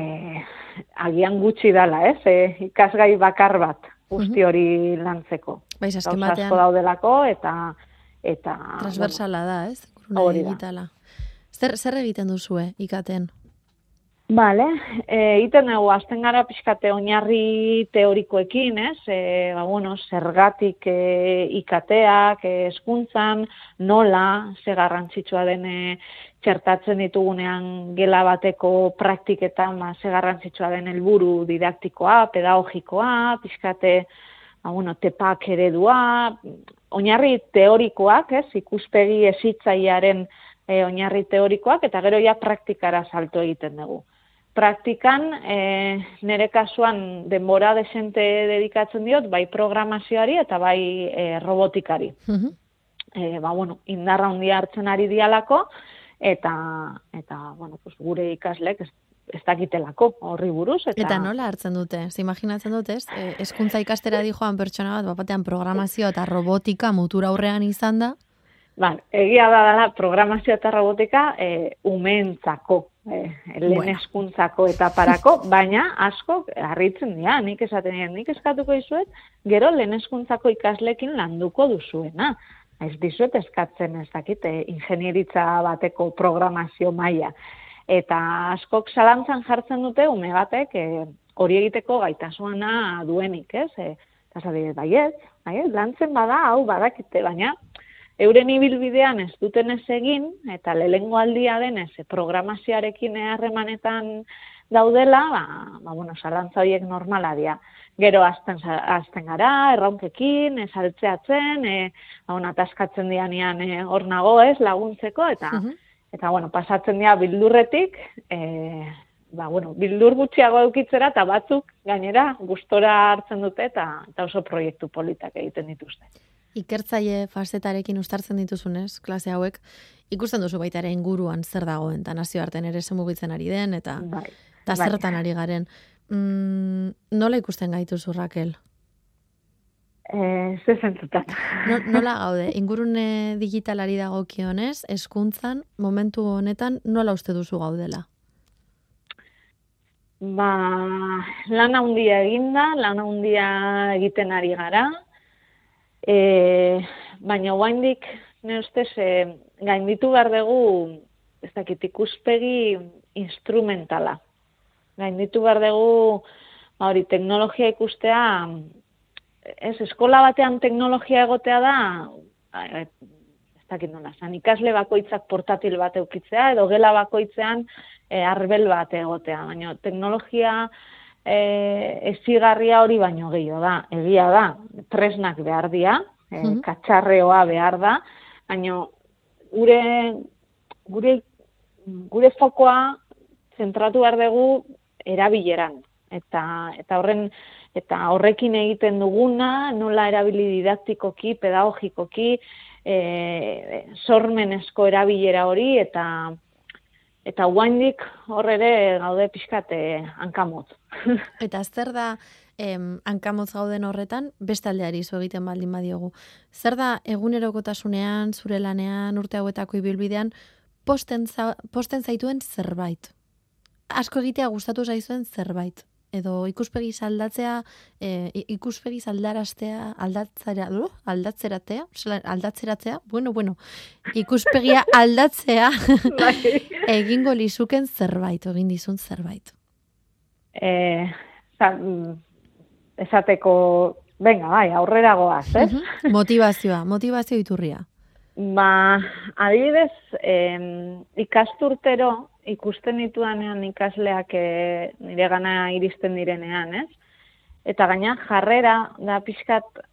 Speaker 5: agian gutxi dela, ez? E, ikasgai bakar bat guzti hori lantzeko.
Speaker 2: Bai, azken batean
Speaker 5: daudelako eta eta
Speaker 2: transversala da, ez?
Speaker 5: Hori
Speaker 2: digitala. Zer, zer egiten duzue ikaten?
Speaker 5: Bale, e, iten dugu, azten gara pixkate oinarri teorikoekin, ez? E, ba, bueno, zergatik e, ikateak, e, eskuntzan, nola, ze garrantzitsua den e, txertatzen ditugunean gela bateko praktiketan, ba, ze garrantzitsua den helburu didaktikoa, pedagogikoa, pixkate, ba, bueno, tepak eredua, oinarri teorikoak, ez? Ikuspegi ezitzaiaren e, oinarri teorikoak, eta gero ja praktikara salto egiten dugu praktikan, e, nire kasuan denbora desente dedikatzen diot, bai programazioari eta bai e, robotikari. E, ba, bueno, indarra handia hartzen ari dialako, eta, eta bueno, pues, gure ikaslek ez, ez dakitelako horri buruz. Eta,
Speaker 2: Eta nola hartzen dute? Ze imaginatzen dut, ez? E, eskuntza ikastera di joan pertsona bat, bapatean programazio eta robotika mutura aurrean izan da.
Speaker 5: Ba, egia da dela programazio eta robotika e, umeentzako, e, lehen
Speaker 2: Bueno.
Speaker 5: eskuntzako eta parako, baina asko harritzen dira, nik esaten dira, nik eskatuko dizuet, gero lehen eskuntzako ikaslekin landuko duzuena. Ez dizuet eskatzen ez dakit, e, ingenieritza bateko programazio maila. Eta askok zalantzan jartzen dute ume batek e, hori egiteko gaitasuana duenik, ez? E, eta zade, baiet, baiet, lantzen bada, hau badakite, baina euren ibilbidean ez duten ez egin, eta lehengo aldia denez e, programazioarekin harremanetan daudela, ba, ba bueno, zalantza horiek normala dira. Gero azten, azten gara, erronkekin, ez altzeatzen, e, ba, bueno, ataskatzen dianean hor nago ez, laguntzeko, eta,
Speaker 2: Mhm.
Speaker 5: Eta bueno, pasatzen dira bildurretik, e, ba, bueno, bildur gutxiago eukitzera, eta batzuk gainera gustora hartzen dute, eta, eta oso proiektu politak egiten dituzte.
Speaker 2: Ikertzaile fazetarekin ustartzen dituzunez, klase hauek, ikusten duzu baita ere inguruan zer dagoen, eta nazioarten ere mugitzen ari den, eta,
Speaker 5: Bai.
Speaker 2: eta
Speaker 5: bai.
Speaker 2: zertan ari garen. Mm, nola ikusten gaituzu, Raquel?
Speaker 5: E, ze zentzutan.
Speaker 2: No, nola gaude, ingurune digitalari dagokionez, eskuntzan, momentu honetan, nola uste duzu gaudela?
Speaker 5: Ba, lan handia eginda, lan handia egiten ari gara. E, baina guaindik, ne ustez, e, gainditu behar dugu, ez dakit, ikuspegi instrumentala. Gainditu behar dugu, ba, hori, teknologia ikustea, ez, eskola batean teknologia egotea da, ba, ez dakit nola, zan ikasle bakoitzak portatil bat eukitzea, edo gela bakoitzean e, arbel bat egotea, baina teknologia e, ezigarria hori baino gehiago da, egia da, tresnak behar dira, e,
Speaker 2: Mhm.
Speaker 5: katxarreoa behar da, baina gure, gure, gure fokoa zentratu behar dugu erabileran. Eta, eta horren eta horrekin egiten duguna, nola erabili didaktikoki, pedagogikoki, e, sormenezko erabilera hori, eta eta guaindik hor ere gaude pixkat e, hankamot.
Speaker 2: Eta zer da em, hankamotz gauden horretan, beste aldeari zu egiten baldin badiogu. Zer da, egunerokotasunean, zure lanean, urte hauetako ibilbidean, posten, za, posten zaituen zerbait? Asko egitea gustatu zaizuen zerbait? Edo ikuspegi aldatzea, e, ikuspegi aldaraztea, aldatzera, uh, aldatzeratea, aldatzeratzea, bueno, bueno, ikuspegia aldatzea
Speaker 5: Bai.
Speaker 2: egingo lizuken zerbait, egin dizun zerbait.
Speaker 5: E, za, esateko, venga, bai, aurrera goaz?
Speaker 2: Mhm. Motivazioa, motivazio iturria.
Speaker 5: Ba, adibidez, em, ikasturtero ikusten ditudanean ikasleak e, nire gana iristen direnean, ez? Eta gaina jarrera da pixkat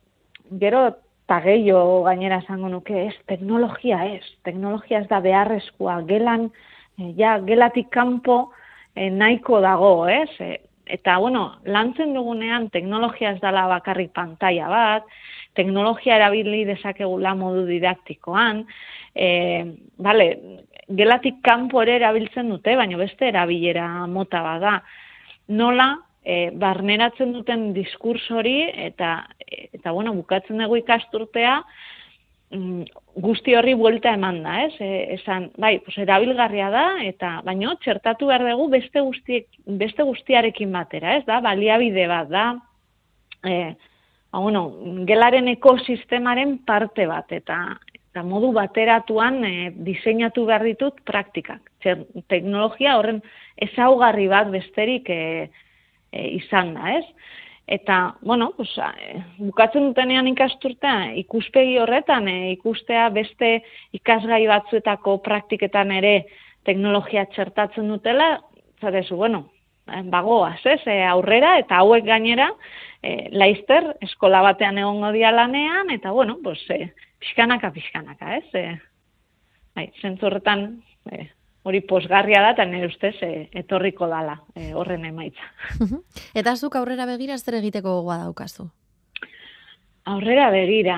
Speaker 5: gero eta gehiago gainera esango nuke, ez, teknologia ez, teknologia ez da beharrezkoa, gelan, e, ja, gelatik kanpo e, nahiko dago, ez? E, eta, bueno, lantzen dugunean teknologia ez dala bakarrik pantalla bat, teknologia erabili dezakegula modu didaktikoan, e, bale, gelatik kanpo ere erabiltzen dute, baina beste erabilera mota bada. Nola, e, barneratzen duten diskurs hori, eta, eta bueno, bukatzen dugu ikasturtea, mm, guzti horri buelta eman da, ez? E, esan, bai, pues erabilgarria da, eta baino txertatu behar dugu beste, guztiek, beste guztiarekin batera, ez da? Baliabide bat da, e, ba, bueno, gelaren ekosistemaren parte bat, eta, eta modu bateratuan e, diseinatu behar ditut praktikak. Txer, teknologia horren ezaugarri bat besterik e, e, izan da, ez? Eta, bueno, pues, bukatzen dutenean ikasturtea, ikuspegi horretan, e, ikustea beste ikasgai batzuetako praktiketan ere teknologia txertatzen dutela, zatezu, bueno, bagoaz, ez, e, aurrera, eta hauek gainera, e, laizter, eskola batean egongo dia lanean, eta, bueno, pues, e, pixkanaka, pixkanaka, ez? E, bai, horretan, e, hori posgarria da, eta nire ustez e, etorriko dala e, horren emaitza.
Speaker 2: Eta zuk aurrera begira zer egiteko gogoa daukazu.
Speaker 5: Aurrera begira.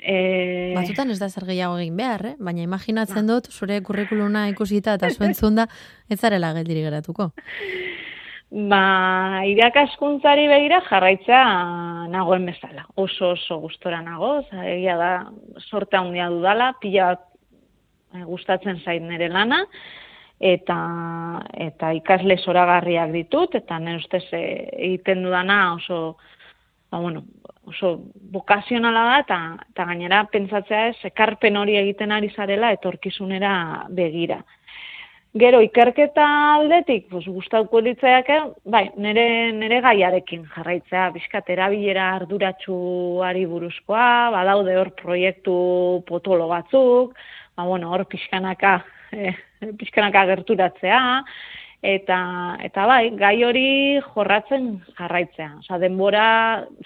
Speaker 5: E,
Speaker 2: Batzutan ez da zer gehiago egin behar, eh? baina imaginatzen dut zure kurrikuluna ikusita eta zuentzunda ez zarela geldiri geratuko.
Speaker 5: Ba, irakaskuntzari begira jarraitza nagoen bezala. Oso oso gustora nago, egia da sorte handia dudala, pila bat eh, gustatzen zait nire lana, eta, eta ikasle zoragarriak ditut, eta nire ustez eh, egiten dudana oso, ba, bueno, oso bokazionala da, eta, eta gainera pentsatzea ez, ekarpen hori egiten ari zarela etorkizunera begira. Gero, ikerketa aldetik, pues, gustatuko litzaiak, bai, nire, nire gaiarekin jarraitzea, bizkat erabilera arduratsuari buruzkoa, badaude hor proiektu potolo batzuk, ba, bueno, hor pixkanaka, eh, pixkanaka gerturatzea, eta, eta bai, gai hori jorratzen jarraitzea. Osa, denbora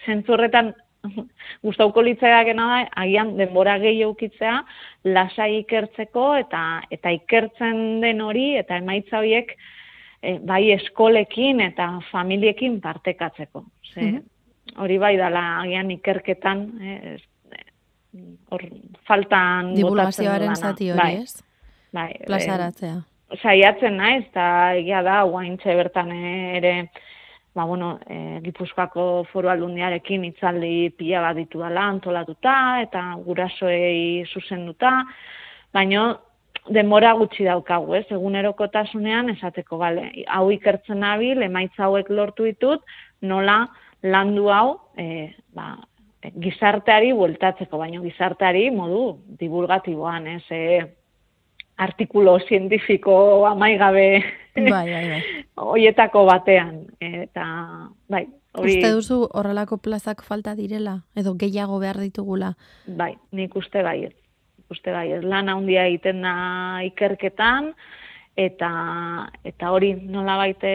Speaker 5: zentzu horretan gustauko litzaiakena da, agian denbora gehi eukitzea, lasai ikertzeko eta eta ikertzen den hori eta emaitza horiek e, bai eskolekin eta familiekin partekatzeko. Ze, hori bai dala agian ikerketan, eh, ez, hor faltan
Speaker 2: Divulgazioaren zati hori,
Speaker 5: Bai,
Speaker 2: ez?
Speaker 5: Bai, eh,
Speaker 2: Plazaratzea.
Speaker 5: saiatzen naiz, eta egia da, guaintxe bertan ere, ba, bueno, e, Gipuzkoako foru aldundiarekin itzaldi pila bat ditu dela antolatuta, eta gurasoei zuzenduta, baino denbora gutxi daukagu, ez? Egunerokotasunean esateko, bale, hau ikertzen nabil, emaitza hauek lortu ditut, nola landu hau, e, ba, gizarteari bueltatzeko, baino gizarteari modu divulgatiboan, ez? E, artikulo zientifiko amaigabe
Speaker 2: Bai, bai, bai.
Speaker 5: hoietako batean. Eta, bai, hori,
Speaker 2: Uste duzu horrelako plazak falta direla? Edo gehiago behar ditugula?
Speaker 5: bai, nik uste bai ez. Uste bai ez. Lan handia egiten da ikerketan, eta, eta hori nola baite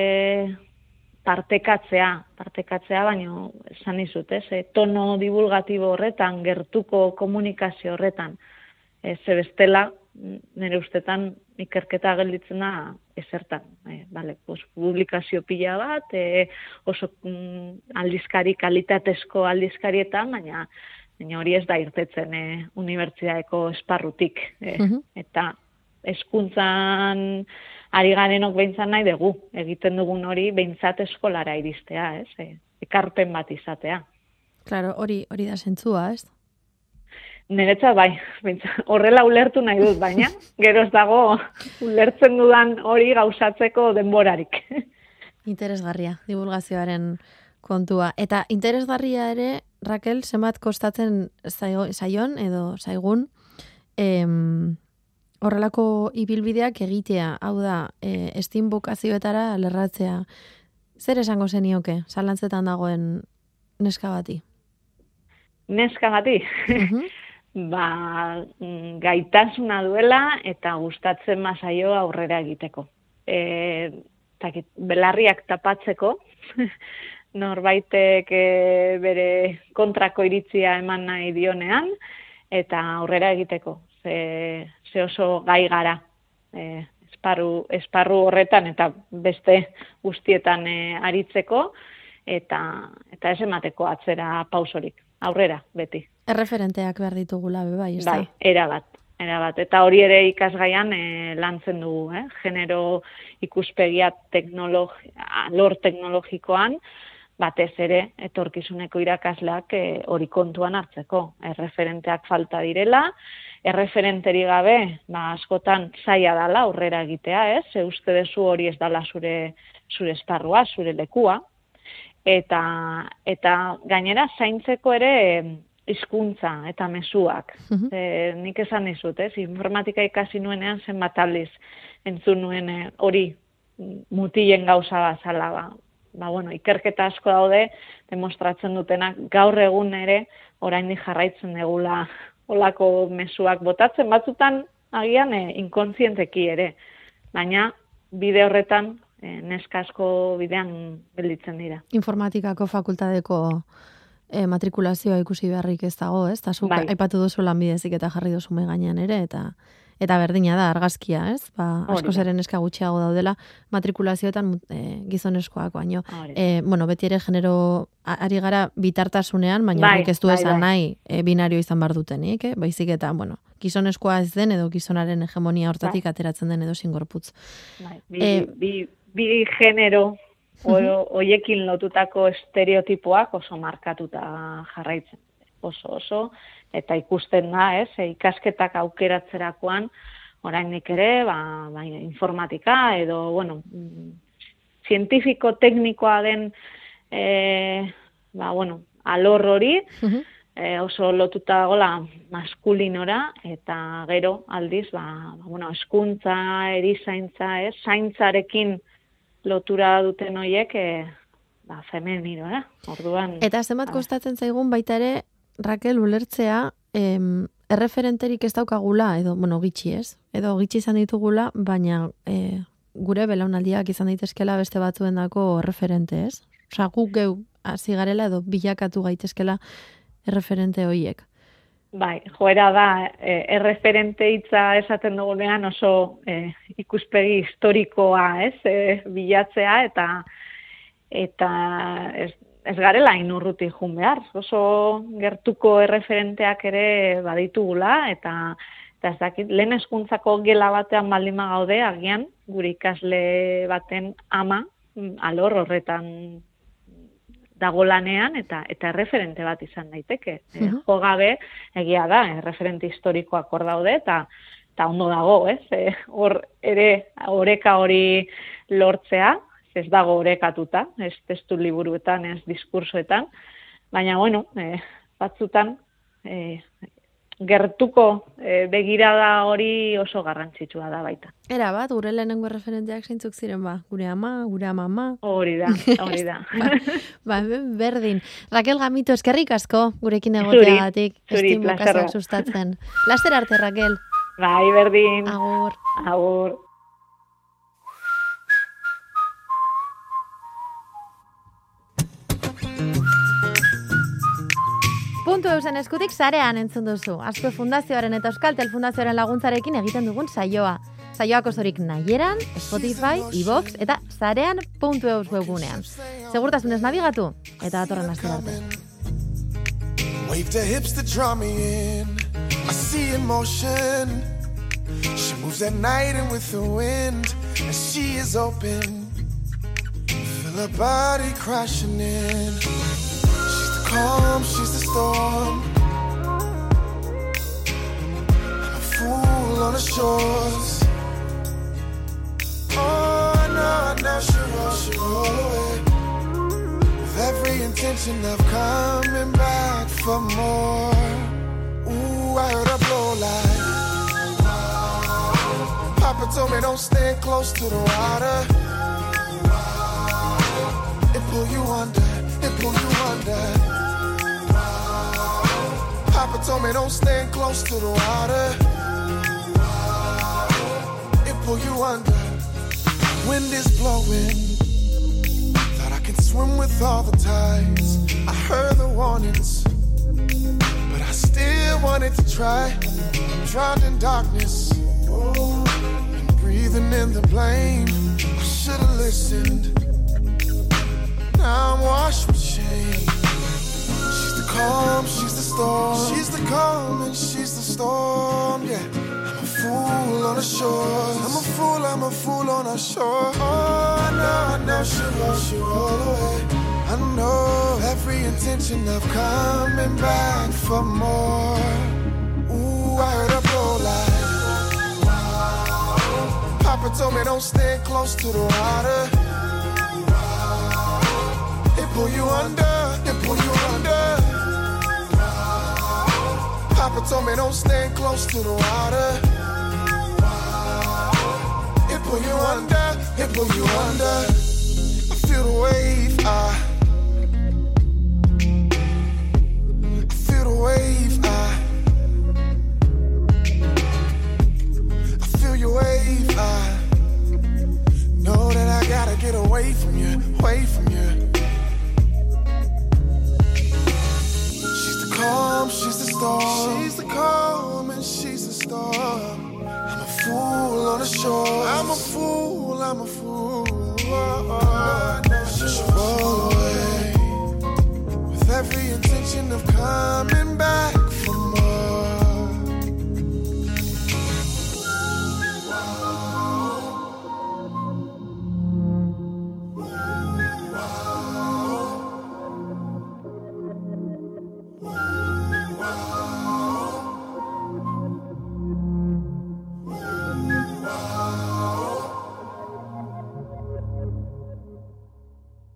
Speaker 5: partekatzea, partekatzea, baino esan izut, ez? E, tono divulgatibo horretan, gertuko komunikazio horretan, e, ze bestela, nire ustetan ikerketa gelditzen da ezertan. E, bale, pues, publikazio pila bat, e, oso mm, aldizkari, kalitatezko aldizkarietan, baina, baina hori ez da irtetzen e, unibertsitateko esparrutik. E,
Speaker 2: Mhm.
Speaker 5: Eta hezkuntzan ari garenok behintzat nahi dugu, egiten dugun hori behintzat eskolara iristea, ez? E, ekarpen bat izatea.
Speaker 2: Claro, hori hori da sentzua, ez?
Speaker 5: Niretza bai, horrela ulertu nahi dut, baina gero ez dago ulertzen dudan hori gauzatzeko denborarik.
Speaker 2: Interesgarria, divulgazioaren kontua. Eta interesgarria ere, Raquel, zenbat kostatzen zaio- zaion edo zaigun em, horrelako ibilbideak egitea, hau da, e, estin bukazioetara lerratzea. Zer esango zenioke, zalantzetan dagoen neska bati?
Speaker 5: Neska bati,
Speaker 2: Mhm.
Speaker 5: ba, mm, gaitasuna duela eta gustatzen mazaio aurrera egiteko. E, takit, belarriak tapatzeko, norbaitek e, bere kontrako iritzia eman nahi dionean, eta aurrera egiteko. Ze, ze oso gai gara e, esparru, esparru horretan eta beste guztietan e, aritzeko, eta, eta ez emateko atzera pausorik. Aurrera, beti.
Speaker 2: Erreferenteak behar ditugula, be bai, ez da?
Speaker 5: Bai, erabat, erabat. Eta hori ere ikasgaian e, lantzen dugu, eh? genero ikuspegia teknologi, alor teknologikoan, batez ere etorkizuneko irakasleak e, hori kontuan hartzeko. Erreferenteak falta direla, erreferenteri gabe, ba, askotan zaila dala aurrera egitea, ez? Ze uste dezu hori ez dala zure, zure esparrua, zure lekua, eta, eta gainera zaintzeko ere hizkuntza eta mezuak.
Speaker 2: Mhm.
Speaker 5: E, nik esan dizut, ez? Informatika ikasi nuenean zenbat aldiz entzun nuen eh, hori mutilen gauza bazala ba. Ba, bueno, ikerketa asko daude demostratzen dutenak gaur egun ere oraindik jarraitzen degula olako mezuak botatzen batzutan agian e, inkontzienteki ere. Baina bide horretan e, neska asko bidean gelditzen dira.
Speaker 2: informatikako fakultadeko e, matrikulazioa ikusi beharrik ez dago, ez? Ta zuk
Speaker 5: Bai.
Speaker 2: aipatu duzu lanbidezik eta jarri duzu gainean ere eta eta berdina da argazkia, ez? Ba, asko zeren eska gutxiago daudela matrikulazioetan e, gizonezkoak baino. E, bueno, beti ere genero ari gara bitartasunean, baina
Speaker 5: Bai,
Speaker 2: ez du
Speaker 5: bai,
Speaker 2: esan
Speaker 5: bai.
Speaker 2: nahi e, binario izan bar dutenik, eh? Baizik eta, bueno, gizonezkoa ez den edo gizonaren hegemonia hortatik ateratzen den edo singorputz.
Speaker 5: Bai, bi,
Speaker 2: Eh,
Speaker 5: bi, bi genero hoiekin lotutako estereotipoak oso markatuta jarraitzen. Oso, oso, eta ikusten da, ez, ikasketak aukeratzerakoan, orainik ere, ba, ba, informatika edo, bueno, zientifiko teknikoa den, e, ba, bueno, alor hori, e, oso lotuta dagoela maskulinora eta gero aldiz ba, ba bueno, eskuntza, erizaintza, ez, zaintzarekin lotura duten hoiek e, ba femeninoa, orduan
Speaker 2: Eta zenbat kostatzen zaigun baita ere, Raquel, ulertzea, em, erreferenterik ez daukagula, edo, bueno, gitxi ez, edo gitxi izan ditugula, baina e, gure belaunaldiak izan daitezkela beste batzuendako referente, ez? Osa, guk geu hasi garela edo bilakatu gaitezkela erreferente hoiek.
Speaker 5: Bai, joera da e, erreferente hitza esaten dugunean oso e, ikuspegi historikoa, ez, e, bilatzea eta eta ez, ez garela inurruti jun behar. Oso gertuko erreferenteak ere baditugula eta eta ez dakit, lehen eskuntzako gela batean baldin gaude agian gure ikasle baten ama mm, alor horretan dago lanean eta eta erreferente bat izan daiteke. E, jo gabe egia da, erreferente historikoak hor daude eta eta ondo dago, ez? E, hor ere oreka hori lortzea, ez dago orekatuta, ez testu liburuetan, ez diskursoetan, baina bueno, e, batzutan e, gertuko e, begirada hori oso garrantzitsua da baita.
Speaker 2: Era bat, gure lehenengo referenteak zeintzuk ziren ba, gure ama, gure amama,
Speaker 5: Hori da, hori da.
Speaker 2: ba, berdin. Raquel Gamito, eskerrik asko gurekin
Speaker 5: Zuri,
Speaker 2: egoteagatik,
Speaker 5: zuri, bat.
Speaker 2: sustatzen. Laster arte, Raquel.
Speaker 5: bai, berdin,
Speaker 2: Agur.
Speaker 5: agur.
Speaker 2: Puntu eusen eskutik sarean entzun duzu. Azkue Fundazioaren eta Euskaltel Fundazioaren laguntzarekin egiten dugun saioa. Saioak osorik nahieran, Spotify, iVox eta sarean puntu eus webgunean. Segurtasunez nabigatu eta datorren aste arte.
Speaker 6: Wave the hips to draw me in. I see emotion. She moves at night and with the wind, and she is open. Feel her body crashing in. Calm, she's the storm. I'm a fool on the shores. Oh, no, now she roll, she roll away. With every intention of coming back for more. Ooh, I heard her blow like. Papa told me don't stand close to the water. It pull you under, it pull you under. Papa told me don't stand close to the water. It pull you under. Wind is blowing. Thought I could swim with all the tides. I heard the warnings, but I still wanted to try. Drowned in darkness, and breathing in the blame. I should've listened. Now I'm washed with shame. She's the calm, she's the storm. She's the calm and she's the storm. Yeah, I'm a fool on the shore. I'm a fool, I'm a fool on the shore. Oh, I know, I know she roll, she roll away. I know every intention of coming back for more. Ooh, I heard her blow like. Papa told me don't stand close to the water. It pull you under, Papa told me don't stand close to the water. It pull you under, it pull you under. I feel the wave, I. I feel the wave, I. I feel your wave, I. Know that I gotta get away from you, away from you. choice. I'm a fool, I'm a fool. Oh, oh. oh. Roll away with every intention of coming back.